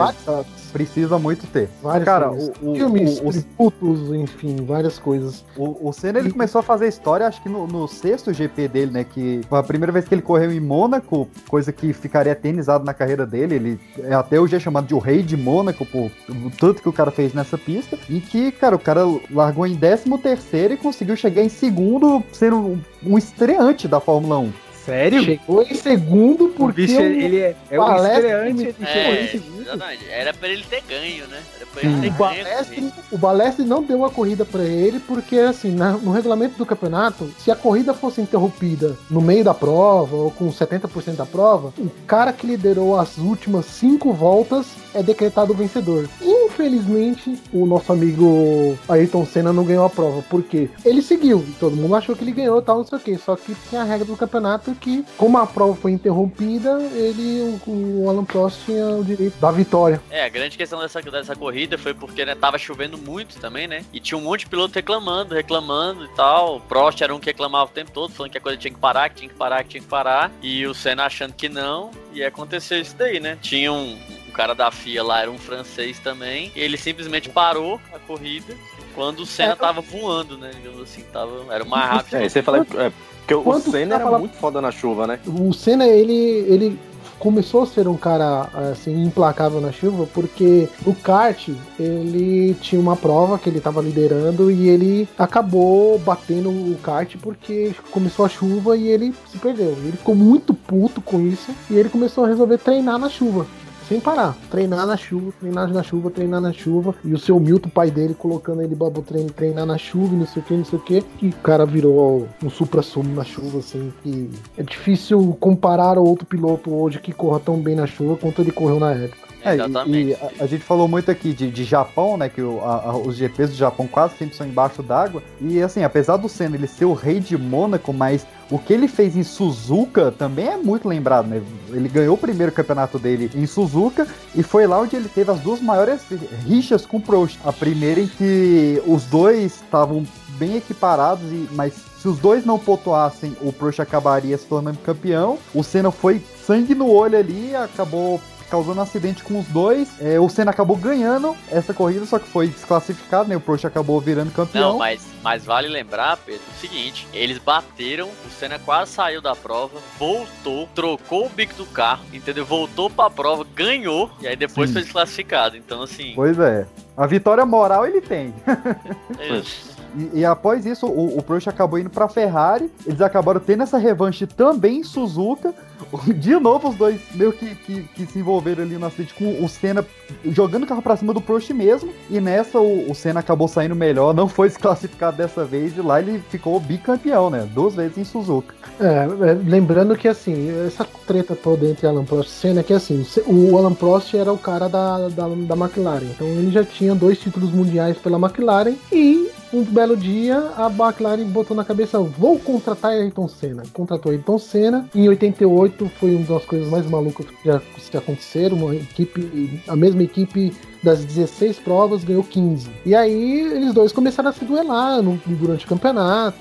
Precisa muito ter. vários Cara, filmes. o, o, filmes, o, tributos, enfim, várias coisas. O, o Senna ele começou a fazer história, acho que no, no sexto GP dele, né? Que foi a primeira vez que ele correu em Mônaco, coisa que ficaria eternizado na carreira dele. Ele é até hoje é chamado de o rei de Mônaco, por o tanto que o cara fez nessa pista. E que, cara, o cara largou em 13 terceiro e conseguiu chegar em segundo, sendo um estreante da Fórmula 1. Sério? Chegou em segundo O porque bicho, ele, ele é, é o Balestre estreante. ele chegou É, em segundo. exatamente. Era pra ele ter ganho, né? Era pra ele o ter ganho. Balestre, o Balestre não deu a corrida pra ele porque, assim, na- no regulamento do campeonato, se a corrida fosse interrompida no meio da prova ou com 70% da prova, o cara que liderou as últimas cinco voltas é decretado vencedor. Infelizmente, o nosso amigo Ayrton Senna não ganhou a prova, porque ele seguiu, todo mundo achou que ele ganhou e tal, não sei o que, só que tinha a regra do campeonato que, como a prova foi interrompida, ele, o, o Alan Prost tinha o direito da vitória. É, a grande questão dessa, dessa corrida foi porque, né, tava chovendo muito também, né? E tinha um monte de piloto reclamando, reclamando e tal. O Prost era um que reclamava o tempo todo, falando que a coisa tinha que parar, que tinha que parar, que tinha que parar. E o Senna achando que não. E aconteceu isso daí, né? Tinha um, um cara da FIA lá, era um francês também. E ele simplesmente parou a corrida quando o Senna tava voando, né? Digamos assim, tava, era o mais rápido. É, você fala é, porque o Quanto Senna era muito foda na chuva, né? O Senna, ele, ele começou a ser um cara assim implacável na chuva porque no kart ele tinha uma prova que ele estava liderando e ele acabou batendo o kart porque começou a chuva e ele se perdeu. Ele ficou muito puto com isso e ele começou a resolver treinar na chuva. Sem parar, treinar na chuva, treinar na chuva, treinar na chuva. E o seu Milton, pai dele, colocando ele pra trein- treinar na chuva, não sei o que, não sei o que. E o cara virou um supra-sumo na chuva, assim. Que é difícil comparar outro piloto hoje que corra tão bem na chuva quanto ele correu na época. É, e, e a, a gente falou muito aqui de, de Japão, né? Que o- a- a- os GPs do Japão quase sempre são embaixo d'água. E assim, apesar do Senna ele ser o rei de Mônaco, mas o que ele fez em Suzuka também é muito lembrado, né? Ele ganhou o primeiro campeonato dele em Suzuka e foi lá onde ele teve as duas maiores rixas com o Prost. A primeira em que os dois estavam bem equiparados, e, mas se os dois não pontuassem, o Prost acabaria se tornando campeão. O Senna foi sangue no olho ali e acabou causando um acidente com os dois. É, o Senna acabou ganhando essa corrida, só que foi desclassificado, né? O Prost acabou virando campeão. Não, mas, mas vale lembrar, Pedro, o seguinte: eles bateram, o Senna quase saiu da prova, voltou, trocou o bico do carro, entendeu? Voltou pra prova, ganhou, e aí depois Sim. foi desclassificado. Então, assim. Pois é. A vitória moral ele tem. é- E, e após isso, o, o Prost acabou indo pra Ferrari. Eles acabaram tendo essa revanche também em Suzuka. De novo, os dois meio que, que, que se envolveram ali no acidente com o Senna jogando o carro pra cima do Prost mesmo. E nessa, o, o Senna acabou saindo melhor, não foi desclassificado dessa vez. E lá ele ficou bicampeão, né? Duas vezes em Suzuka. É, é, lembrando que assim, essa treta toda entre Alan Prost e Senna é que assim, o Alan Prost era o cara da, da, da McLaren, então ele já tinha dois títulos mundiais pela McLaren e um belo dia a McLaren botou na cabeça, vou contratar Ayrton Senna. Contratou Ayrton Senna, em 88 foi uma das coisas mais malucas que já que aconteceram, uma equipe, a mesma equipe das 16 provas ganhou 15. E aí eles dois começaram a se duelar no- durante o campeonato.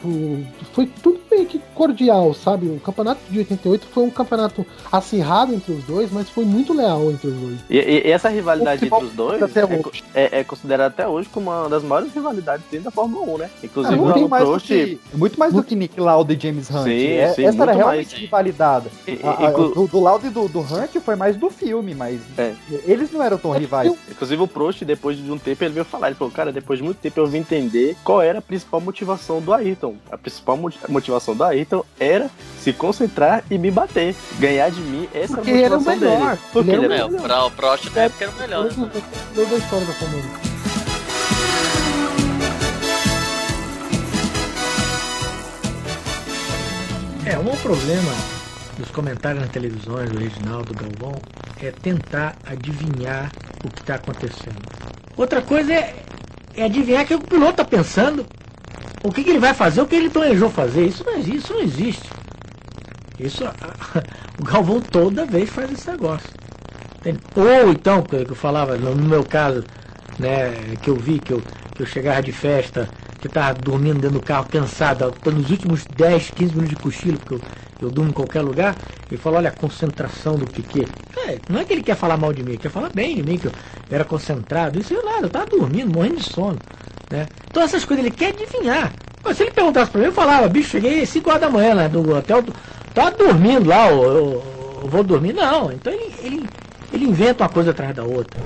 Foi tudo meio que cordial, sabe? O campeonato de 88 foi um campeonato acirrado entre os dois, mas foi muito leal entre os dois. E, e- e essa rivalidade entre os dois até é, é, é considerada até hoje como uma das maiores rivalidades dentro da Fórmula 1, né? Inclusive É, o muito, Alan mais do Prost. que, muito mais do que Nick Lauda e James Hunt. Sim, É- sim, essa era realmente mais. rivalidade. E- A- do, do Lauda e do, do Hunt foi mais do filme, mas É. eles não eram tão rivais. Inclusive o Prost, depois de um tempo, ele veio falar, ele falou, cara, depois de muito tempo eu vim entender qual era a principal motivação do Ayrton. A principal mo- motivação do Ayrton era se concentrar e me bater. Ganhar de mim, essa Porque era ele a era o motivação melhor. dele. Porque Ele ele era o o Pro- o Prost na época era o melhor. Toda da história da Fórmula 1. É, um problema dos comentários nas televisões do Reginaldo Galvão é tentar adivinhar o que está acontecendo. Outra coisa é, é adivinhar o que o piloto está pensando, o que, que ele vai fazer, o que ele planejou fazer. Isso não existe. Isso, não existe. Isso, o Galvão toda vez faz esse negócio. Entende? Ou então, que eu falava, no meu caso, né, que eu vi, que eu, que eu chegava de festa, que eu tava dormindo dentro do carro, cansado, nos últimos 10, 15 minutos de cochilo, porque eu, eu durmo em qualquer lugar, ele falou, olha a concentração do Piquet. É, não é que ele quer falar mal de mim, ele quer falar bem de mim, que eu era concentrado, isso eu nada, eu tava dormindo, morrendo de sono. Né? Então essas coisas ele quer adivinhar. Mas se ele perguntasse pra mim, eu falava, bicho, cheguei às 5 horas da manhã lá do hotel, tava dormindo lá, eu, eu- eu vou dormir. Não, então ele, ele, ele inventa uma coisa atrás da outra.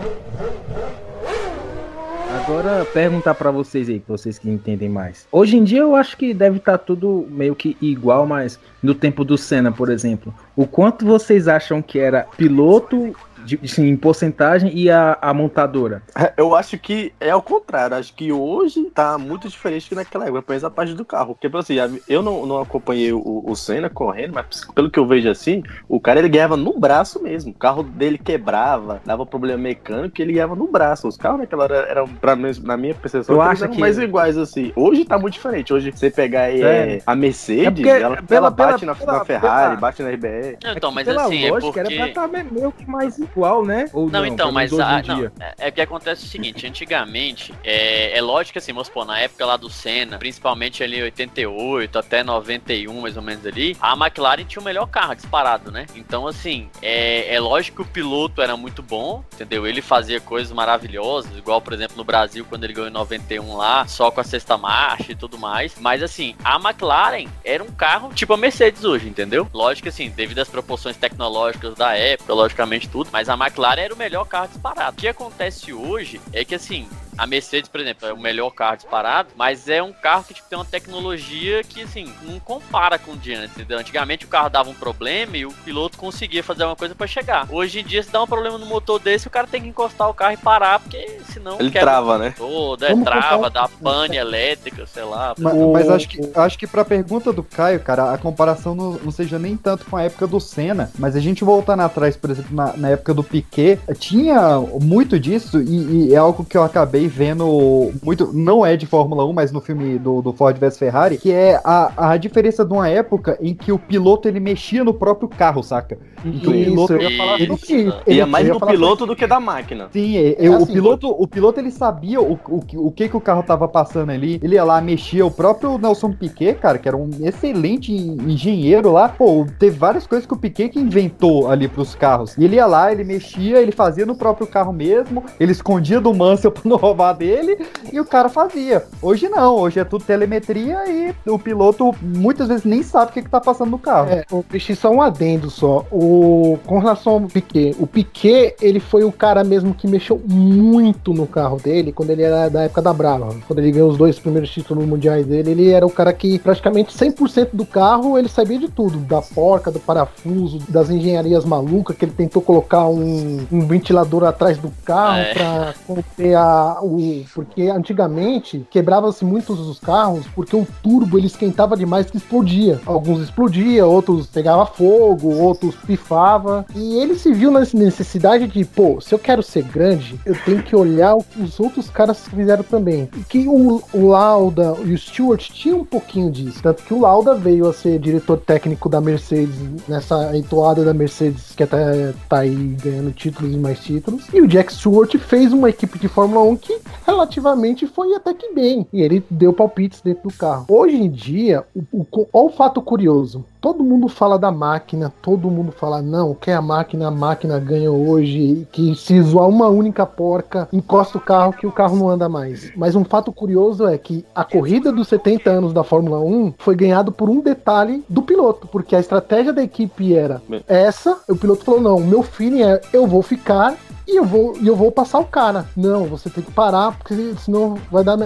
Agora, perguntar pra vocês aí, vocês que entendem mais. Hoje em dia eu acho que deve estar tudo meio que igual, mas no tempo do Senna, por exemplo, o quanto vocês acham que era piloto de, assim, em porcentagem e a, a montadora? Eu acho que é ao contrário. Acho que hoje tá muito diferente que naquela época, pelo menos a parte do carro. Porque, assim, eu não, não acompanhei o, o Senna correndo, mas pelo que eu vejo assim, o cara ele ganhava no braço mesmo. O carro dele quebrava, dava problema mecânico e ele ganhava no braço. Os carros naquela hora eram, pra mim, na minha percepção, Eu acho eram que- mais iguais assim. Hoje tá muito diferente. Hoje você pegar aí, é, a Mercedes, É porque ela, pela- ela bate pela- na, pela- na Ferrari, pela- bate na RBR. Então, mas Pela assim, é lógica, porque... era pra estar meio que mais igual, né? Ou Não, não, então, mas a- não, é, é que acontece o seguinte, antigamente, é, é lógico que assim, vamos supor, na época lá do Senna, principalmente ali em 88 até 91, mais ou menos ali, a McLaren tinha o melhor carro disparado, né? Então, assim, é, é lógico que o piloto era muito bom, entendeu? Ele fazia coisas maravilhosas, igual, por exemplo, no Brasil, quando ele ganhou em 91 lá, só com a sexta marcha e tudo mais. Mas, assim, a McLaren era um carro tipo a Mercedes hoje, entendeu? Lógico que, assim, devido às proporções tecnológicas da época, logicamente tudo, mas a McLaren era o melhor carro disparado. O que acontece hoje é que, assim, a Mercedes, por exemplo, é o melhor carro disparado, mas é um carro que tipo, tem uma tecnologia que, assim, não compara com o de antes, entendeu? Antigamente o carro dava um problema e o piloto conseguia fazer uma coisa pra chegar. Hoje em dia, se dá um problema no motor desse, o cara tem que encostar o carro e parar, porque senão Ele trava, o né? motor, é, Vamos trava, contar- dá pane elétrica, sei lá. Ma- Mas, acho que, acho que pra pergunta do Caio, cara, a comparação não, não seja nem tanto com a época do Senna, mas a gente voltando atrás, por exemplo, na, na época do Piquet, tinha muito disso e, e é algo que eu acabei vendo muito, não é de Fórmula 1, mas no filme do, do Ford vs Ferrari, que é a, a diferença de uma época em que o piloto ele mexia no próprio carro, saca? Em que o Isso, piloto eu ia falar ele, sobre isso. E é mais eu ia do piloto sobre do que da máquina. Sim, é, É eu- assim, o piloto, o piloto ele sabia o, o, que- o que que o carro tava passando ali. Ele ia lá, mexia. O próprio Nelson Piquet, cara, que era um excelente en- engenheiro lá, pô, teve várias coisas que o Piquet que inventou ali pros carros. E ele ia lá, ele mexia, ele fazia no próprio carro mesmo, ele escondia do Mansell pra não roubar dele, e o cara fazia. Hoje não, hoje é tudo telemetria e o piloto muitas vezes nem sabe o que que tá passando no carro. É, o Peixe, só um adendo só. O, com relação ao Piquet, o Piquet, ele foi o cara mesmo que mexeu muito no carro dele quando ele era da época da Brava. Quando ele ganhou os dois primeiros títulos mundiais dele, ele era o cara que praticamente 100% do carro ele sabia de tudo, da porca, do parafuso, das engenharias malucas, que ele tentou colocar um, um ventilador atrás do carro É. pra conter a, o. Porque antigamente quebrava-se muitos dos carros porque o turbo ele esquentava demais que explodia. Alguns explodia, outros pegava fogo, outros pifava. E ele se viu na necessidade de, pô, se eu quero ser grande, eu tenho que olhar o que os outros caras fizeram também. E que o, o Lauda e o Stewart tinham um pouquinho disso. Tanto que o Lauda veio a ser diretor técnico da Mercedes nessa entoada da Mercedes que até tá aí ganhando títulos e mais títulos. E o Jack Stewart fez uma equipe de Fórmula 1 que relativamente foi até que bem. E ele deu palpites dentro do carro. Hoje em dia, o, o, olha o fato curioso. Todo mundo fala da máquina, todo mundo fala, não, que é a máquina, a máquina ganha hoje, que se zoar uma única porca, encosta o carro que o carro não anda mais. Mas um fato curioso é que a corrida dos 70 anos da Fórmula 1 foi ganhado por um detalhe do piloto, porque a estratégia da equipe era essa, o piloto falou, não, meu feeling é, eu vou ficar e eu vou, e eu vou passar o cara. Não, você tem que parar, porque senão vai dar.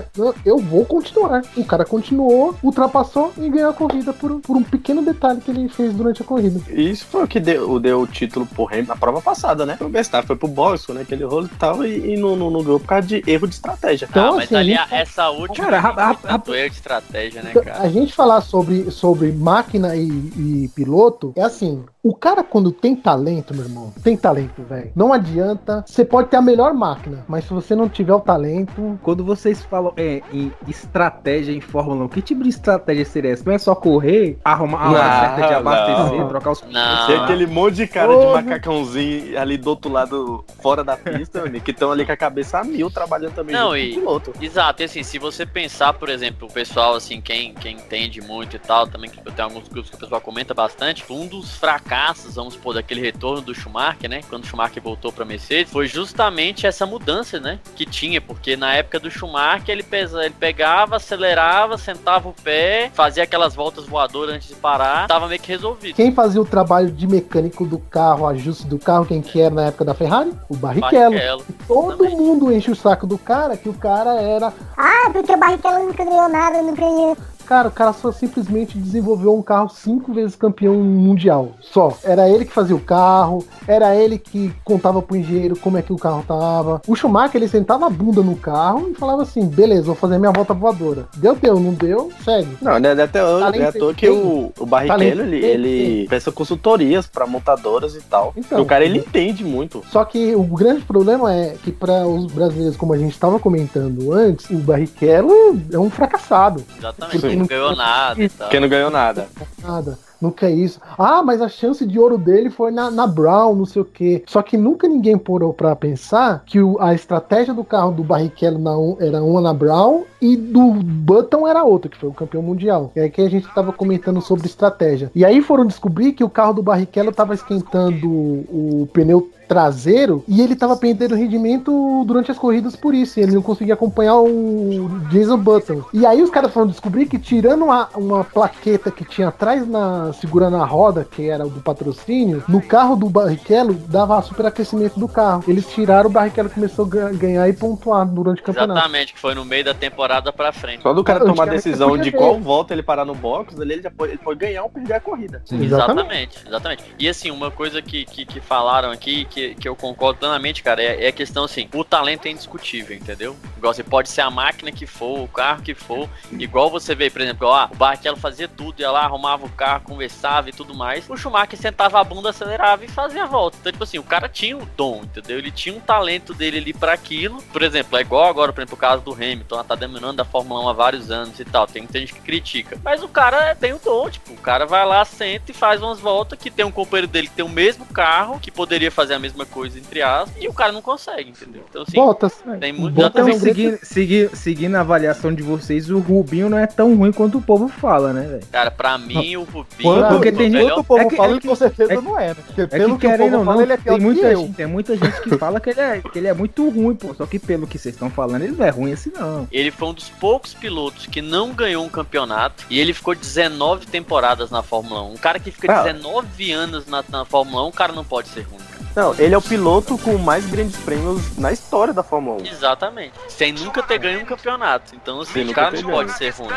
eu vou continuar. O cara continuou, ultrapassou e ganhou a corrida por, por um pequeno detalhe que ele fez durante a corrida. Isso foi o que deu, deu o título pro Hamilton na prova passada, né? O Verstappen foi pro box, né? Aquele rolo e tal, e, e não, não, não ganhou por causa de erro de estratégia. ah, mas ali a gente- a- essa última Cara, Cara, rap- rap- erro de estratégia, né, Então, cara? a gente falar sobre, sobre máquina e, e piloto é assim. O cara, quando tem talento, meu irmão, tem talento, velho. Não adianta. Você pode ter a melhor máquina, mas se você não tiver o talento. Quando vocês falam é, em estratégia em Fórmula 1, que tipo de estratégia seria essa? Não é só correr, arrumar a hora certa de abastecer, não. trocar os Não. Tem aquele monte de cara Ô, de macacãozinho ali do outro lado, fora da pista, que estão ali com a cabeça a mil, trabalhando também Não, e- com o piloto. Exato, e assim, se você pensar, por exemplo, o pessoal, assim, quem, quem entende muito e tal, também que eu tenho alguns grupos que o pessoal comenta bastante, um dos fracassos, vamos supor, daquele retorno do Schumacher, né? Quando o Schumacher voltou pra Mercedes, foi justamente essa mudança, né? Que tinha, porque na época do Schumacher ele, pesa, ele pegava, acelerava, sentava o pé, fazia aquelas voltas voadoras antes de parar, tava meio que resolvido. Quem fazia o trabalho de mecânico do carro, ajuste do carro, quem que era na época da Ferrari? O Barrichello. Barrichello, Todo mundo enche o saco do cara, que o cara era. Ah, porque o Barrichello nunca ganhou nada, não ganhou. Cara, o cara só simplesmente desenvolveu um carro cinco vezes campeão mundial. Só. Era ele que fazia o carro, era ele que contava pro engenheiro como é que o carro tava. O Schumacher, ele sentava a bunda no carro e falava assim: beleza, vou fazer minha volta voadora. Deu, deu, não deu, segue. Não, né, até hoje, é à toa que tem. o, o Barrichello, ele, ele presta consultorias pra montadoras e tal. Então. E o cara, ele entende muito. Só que o grande problema é que para os brasileiros, como a gente estava comentando antes, o Barrichello é um fracassado. Exatamente, Sim. Não ganhou nada e tal. Porque não ganhou nada. Nada. Nunca é isso. Ah, mas a chance de ouro dele foi na, na Brown, não sei o quê. Só que nunca ninguém parou pra pensar que o- a estratégia do carro do Barrichello na era uma na Brown e do Button era outra, que foi o campeão mundial. Aí que a gente tava comentando sobre estratégia. E aí foram descobrir que o carro do Barrichello tava esquentando o, pneu traseiro e ele tava perdendo rendimento durante as corridas por isso. Ele não conseguia acompanhar o Jason Button. E aí os caras foram descobrir que tirando uma, uma plaqueta que tinha atrás na segurando a roda, que era o do patrocínio, no carro do Barrichello dava superaquecimento do carro. Eles tiraram o Barrichello começou a ga- ganhar e pontuar durante o campeonato. Exatamente, que foi no meio da temporada pra frente. Só do cara Eu tomar a decisão de qual ver. volta ele parar no box, ali ele já pode, ele pode ganhar ou perder a corrida. Exatamente, exatamente. E assim, uma coisa que, que, que falaram aqui, que, que eu concordo plenamente, cara, é, é a questão assim, o talento é indiscutível, entendeu? Igual você pode ser a máquina que for, o carro que for. Igual você vê, por exemplo, ó, o Barrichello fazia tudo, ia lá, arrumava o carro, conversava e tudo mais. O Schumacher sentava a bunda, acelerava e fazia a volta. Então, tipo assim, o cara tinha o dom, entendeu? Ele tinha um talento dele ali para aquilo. Por exemplo, é igual agora, por exemplo, o caso do Hamilton, ela tá dominando a Fórmula 1 há vários anos e tal. Tem muita gente que critica. Mas o cara tem o dom, tipo, o cara vai lá, senta e faz umas voltas que tem um companheiro dele que tem o mesmo carro, que poderia fazer a mesma coisa, entre aspas, e o cara não consegue, entendeu? Então, assim, Bottas. tem muito. Bottas, já tem- seguindo, segui- seguindo a avaliação de vocês, o Rubinho não é tão ruim quanto o povo fala, né, velho? Cara, pra mim, o Rubinho. Quando- porque tem gente- O povo que- fala é que com certeza não é? Porque É pelo que que, o povo ou fala, não, ele é pior tem que muita, eu. gente, tem muita gente que fala que ele, é, que ele é muito ruim, pô. Só que pelo que vocês estão falando, ele não é ruim assim, não. Ele foi um dos poucos pilotos que não ganhou um campeonato e ele ficou 19 temporadas na Fórmula 1. Um cara que fica Ah. 19 anos na, na Fórmula 1, o cara não pode ser ruim. Não, ele é o piloto com mais grandes prêmios na história da Fórmula 1. Exatamente. Sem nunca ter ganho um campeonato. Então, assim, Sem o cara não pode ser ruim.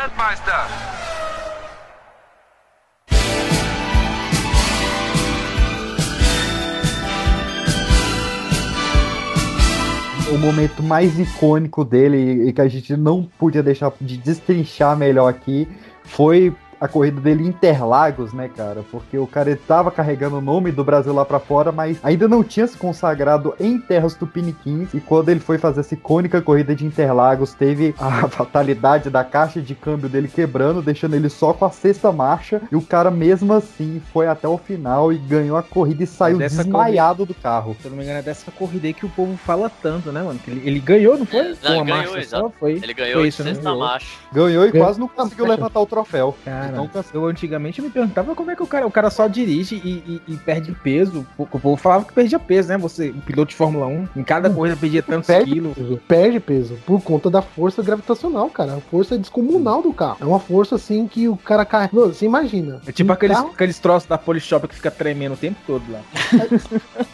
O momento mais icônico dele e que a gente não podia deixar de destrinchar melhor aqui foi a corrida dele em Interlagos, né, cara? Porque o cara estava carregando o nome do Brasil lá pra fora, mas ainda não tinha se consagrado em terras tupiniquins. E quando ele foi fazer essa icônica corrida de Interlagos, teve a fatalidade da caixa de câmbio dele quebrando, deixando ele só com a sexta marcha. E o cara, mesmo assim, foi até o final e ganhou a corrida e saiu Mas essa desmaiado do carro. Se eu não me engano, é dessa corrida aí que o povo fala tanto, né, mano? Que ele, ele ganhou, não foi? Não, Com uma ele ganhou, marcha exato. só? Foi. Ele ganhou foi isso, né? sexta marcha. Ganhou e Ganhou. quase não conseguiu levantar o troféu. Cara, Então, eu antigamente me perguntava como é que o cara, o cara só dirige e, e- e perde peso. O, povo falava que perdia peso, né? Você, um piloto de Fórmula 1, em cada corrida perdia tantos Perde quilos. peso, perde peso por conta da força gravitacional, cara. A força descomunal do carro. É uma força assim que o cara cai. Você imagina. É tipo um aqueles, carro- aqueles troços da Polishop que fica tremendo o tempo todo lá.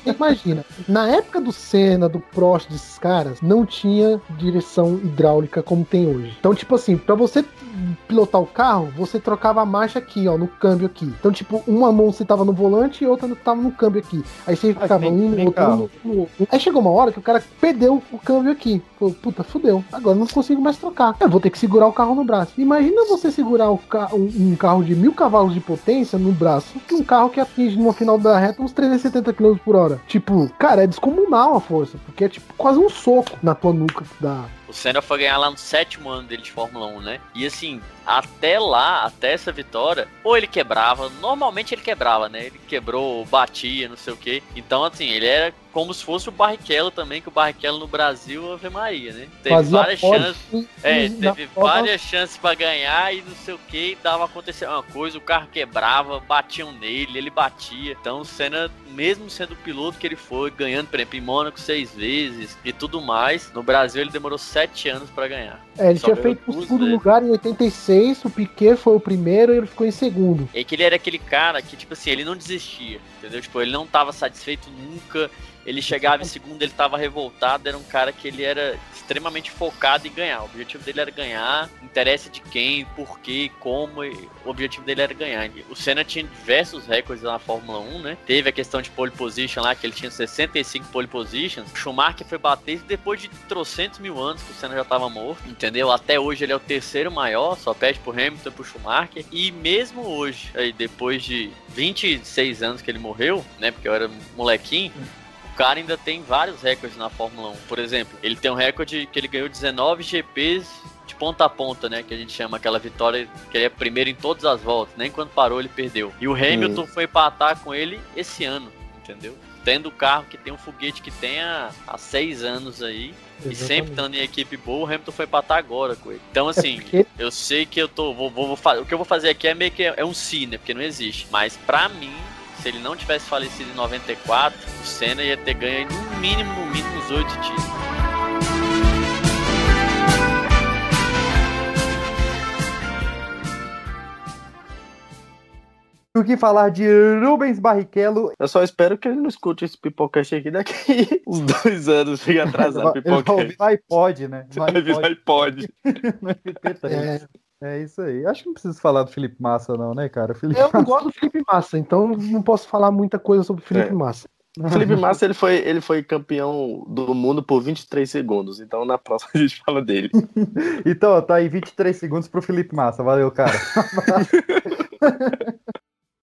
Você imagina, na época do Senna, do Prost, desses caras, não tinha direção hidráulica como tem hoje. Então, tipo assim, pra você pilotar o carro, você trocava a marcha aqui, ó, no câmbio aqui. Então, tipo, uma mão você tava no volante e outra tava no câmbio aqui. Aí você ficava nem- um nem outro, um outro. Aí chegou uma hora que o cara perdeu o câmbio aqui. Falou, puta, fudeu. Agora eu não consigo mais trocar. Eu vou ter que segurar o carro no braço. Imagina você segurar o ca- um, um carro de mil cavalos de potência no braço, que um carro que atinge no final da reta uns 370 km por hora. Tipo, cara, é descomunal a força, porque é tipo quase um soco na tua nuca dá. O Senna foi ganhar lá no sétimo ano dele de Fórmula 1, né? E assim, até lá, até essa vitória, ou ele quebrava, normalmente ele quebrava, né? Ele quebrou, batia, não sei o quê. Então, assim, ele era como se fosse o Barrichello também, que o Barrichello no Brasil, Ave Maria, né? Teve Fazia várias chances. É, teve várias chances pra ganhar e não sei o que, dava acontecer uma coisa, o carro quebrava, batiam nele, ele batia. Então o Senna, mesmo sendo o piloto que ele foi, ganhando, por exemplo, em Mônaco seis vezes e tudo mais, no Brasil ele demorou sete anos pra ganhar. É, ele Só tinha feito o segundo vezes. lugar em 86, o Piquet foi o primeiro e ele ficou em segundo. É que ele era aquele cara que, tipo assim, ele não desistia, entendeu? Tipo, ele não tava satisfeito nunca. Ele chegava em segundo, ele tava revoltado. Era um cara que ele era extremamente focado em ganhar. O objetivo dele era ganhar, interessa de quem, por quê, como. O objetivo dele era ganhar. O Senna tinha diversos recordes na Fórmula 1, né? Teve a questão de pole position lá, que ele tinha 65 pole positions. O Schumacher foi bater depois de trocentos mil anos que o Senna já tava morto, entendeu? Até hoje ele é o terceiro maior, só perde pro Hamilton e pro Schumacher. E mesmo hoje, aí depois de 26 anos que ele morreu, né? Porque eu era molequinho. O cara ainda tem vários recordes na Fórmula 1. Por exemplo, ele tem um recorde que ele ganhou 19 GPs de ponta a ponta, né? Que a gente chama aquela vitória que ele é primeiro em todas as voltas. Nem quando parou ele perdeu. E o Hamilton foi empatar com ele esse ano, entendeu? Tendo o carro que tem um foguete que tem há, há seis anos aí. E sempre estando em equipe boa, o Hamilton foi empatar agora com ele. Então, assim, porque- eu sei que eu tô. Vou, vou, vou o que eu vou fazer aqui é meio que é um si, né? Porque não existe. Mas pra mim, se ele não tivesse falecido em 94, o Senna ia ter ganho no mínimo, no mínimo, uns oito títulos. O que falar de Rubens Barrichello? Eu só espero que ele não escute esse pipocast aqui daqui uns dois anos, fica atrasado Ele vai ouvir pipocast. no iPod, né? No Vai vir no iPod. no MP3. É isso aí. Acho que não preciso falar do Felipe Massa, não, né, cara? Felipe eu Massa... não gosto do Felipe Massa, então não posso falar muita coisa sobre o Felipe é. Massa. O Felipe Massa ele foi, ele foi campeão do mundo por 23 segundos, então na próxima a gente fala dele. então, tá aí 23 segundos pro Felipe Massa. Valeu, cara.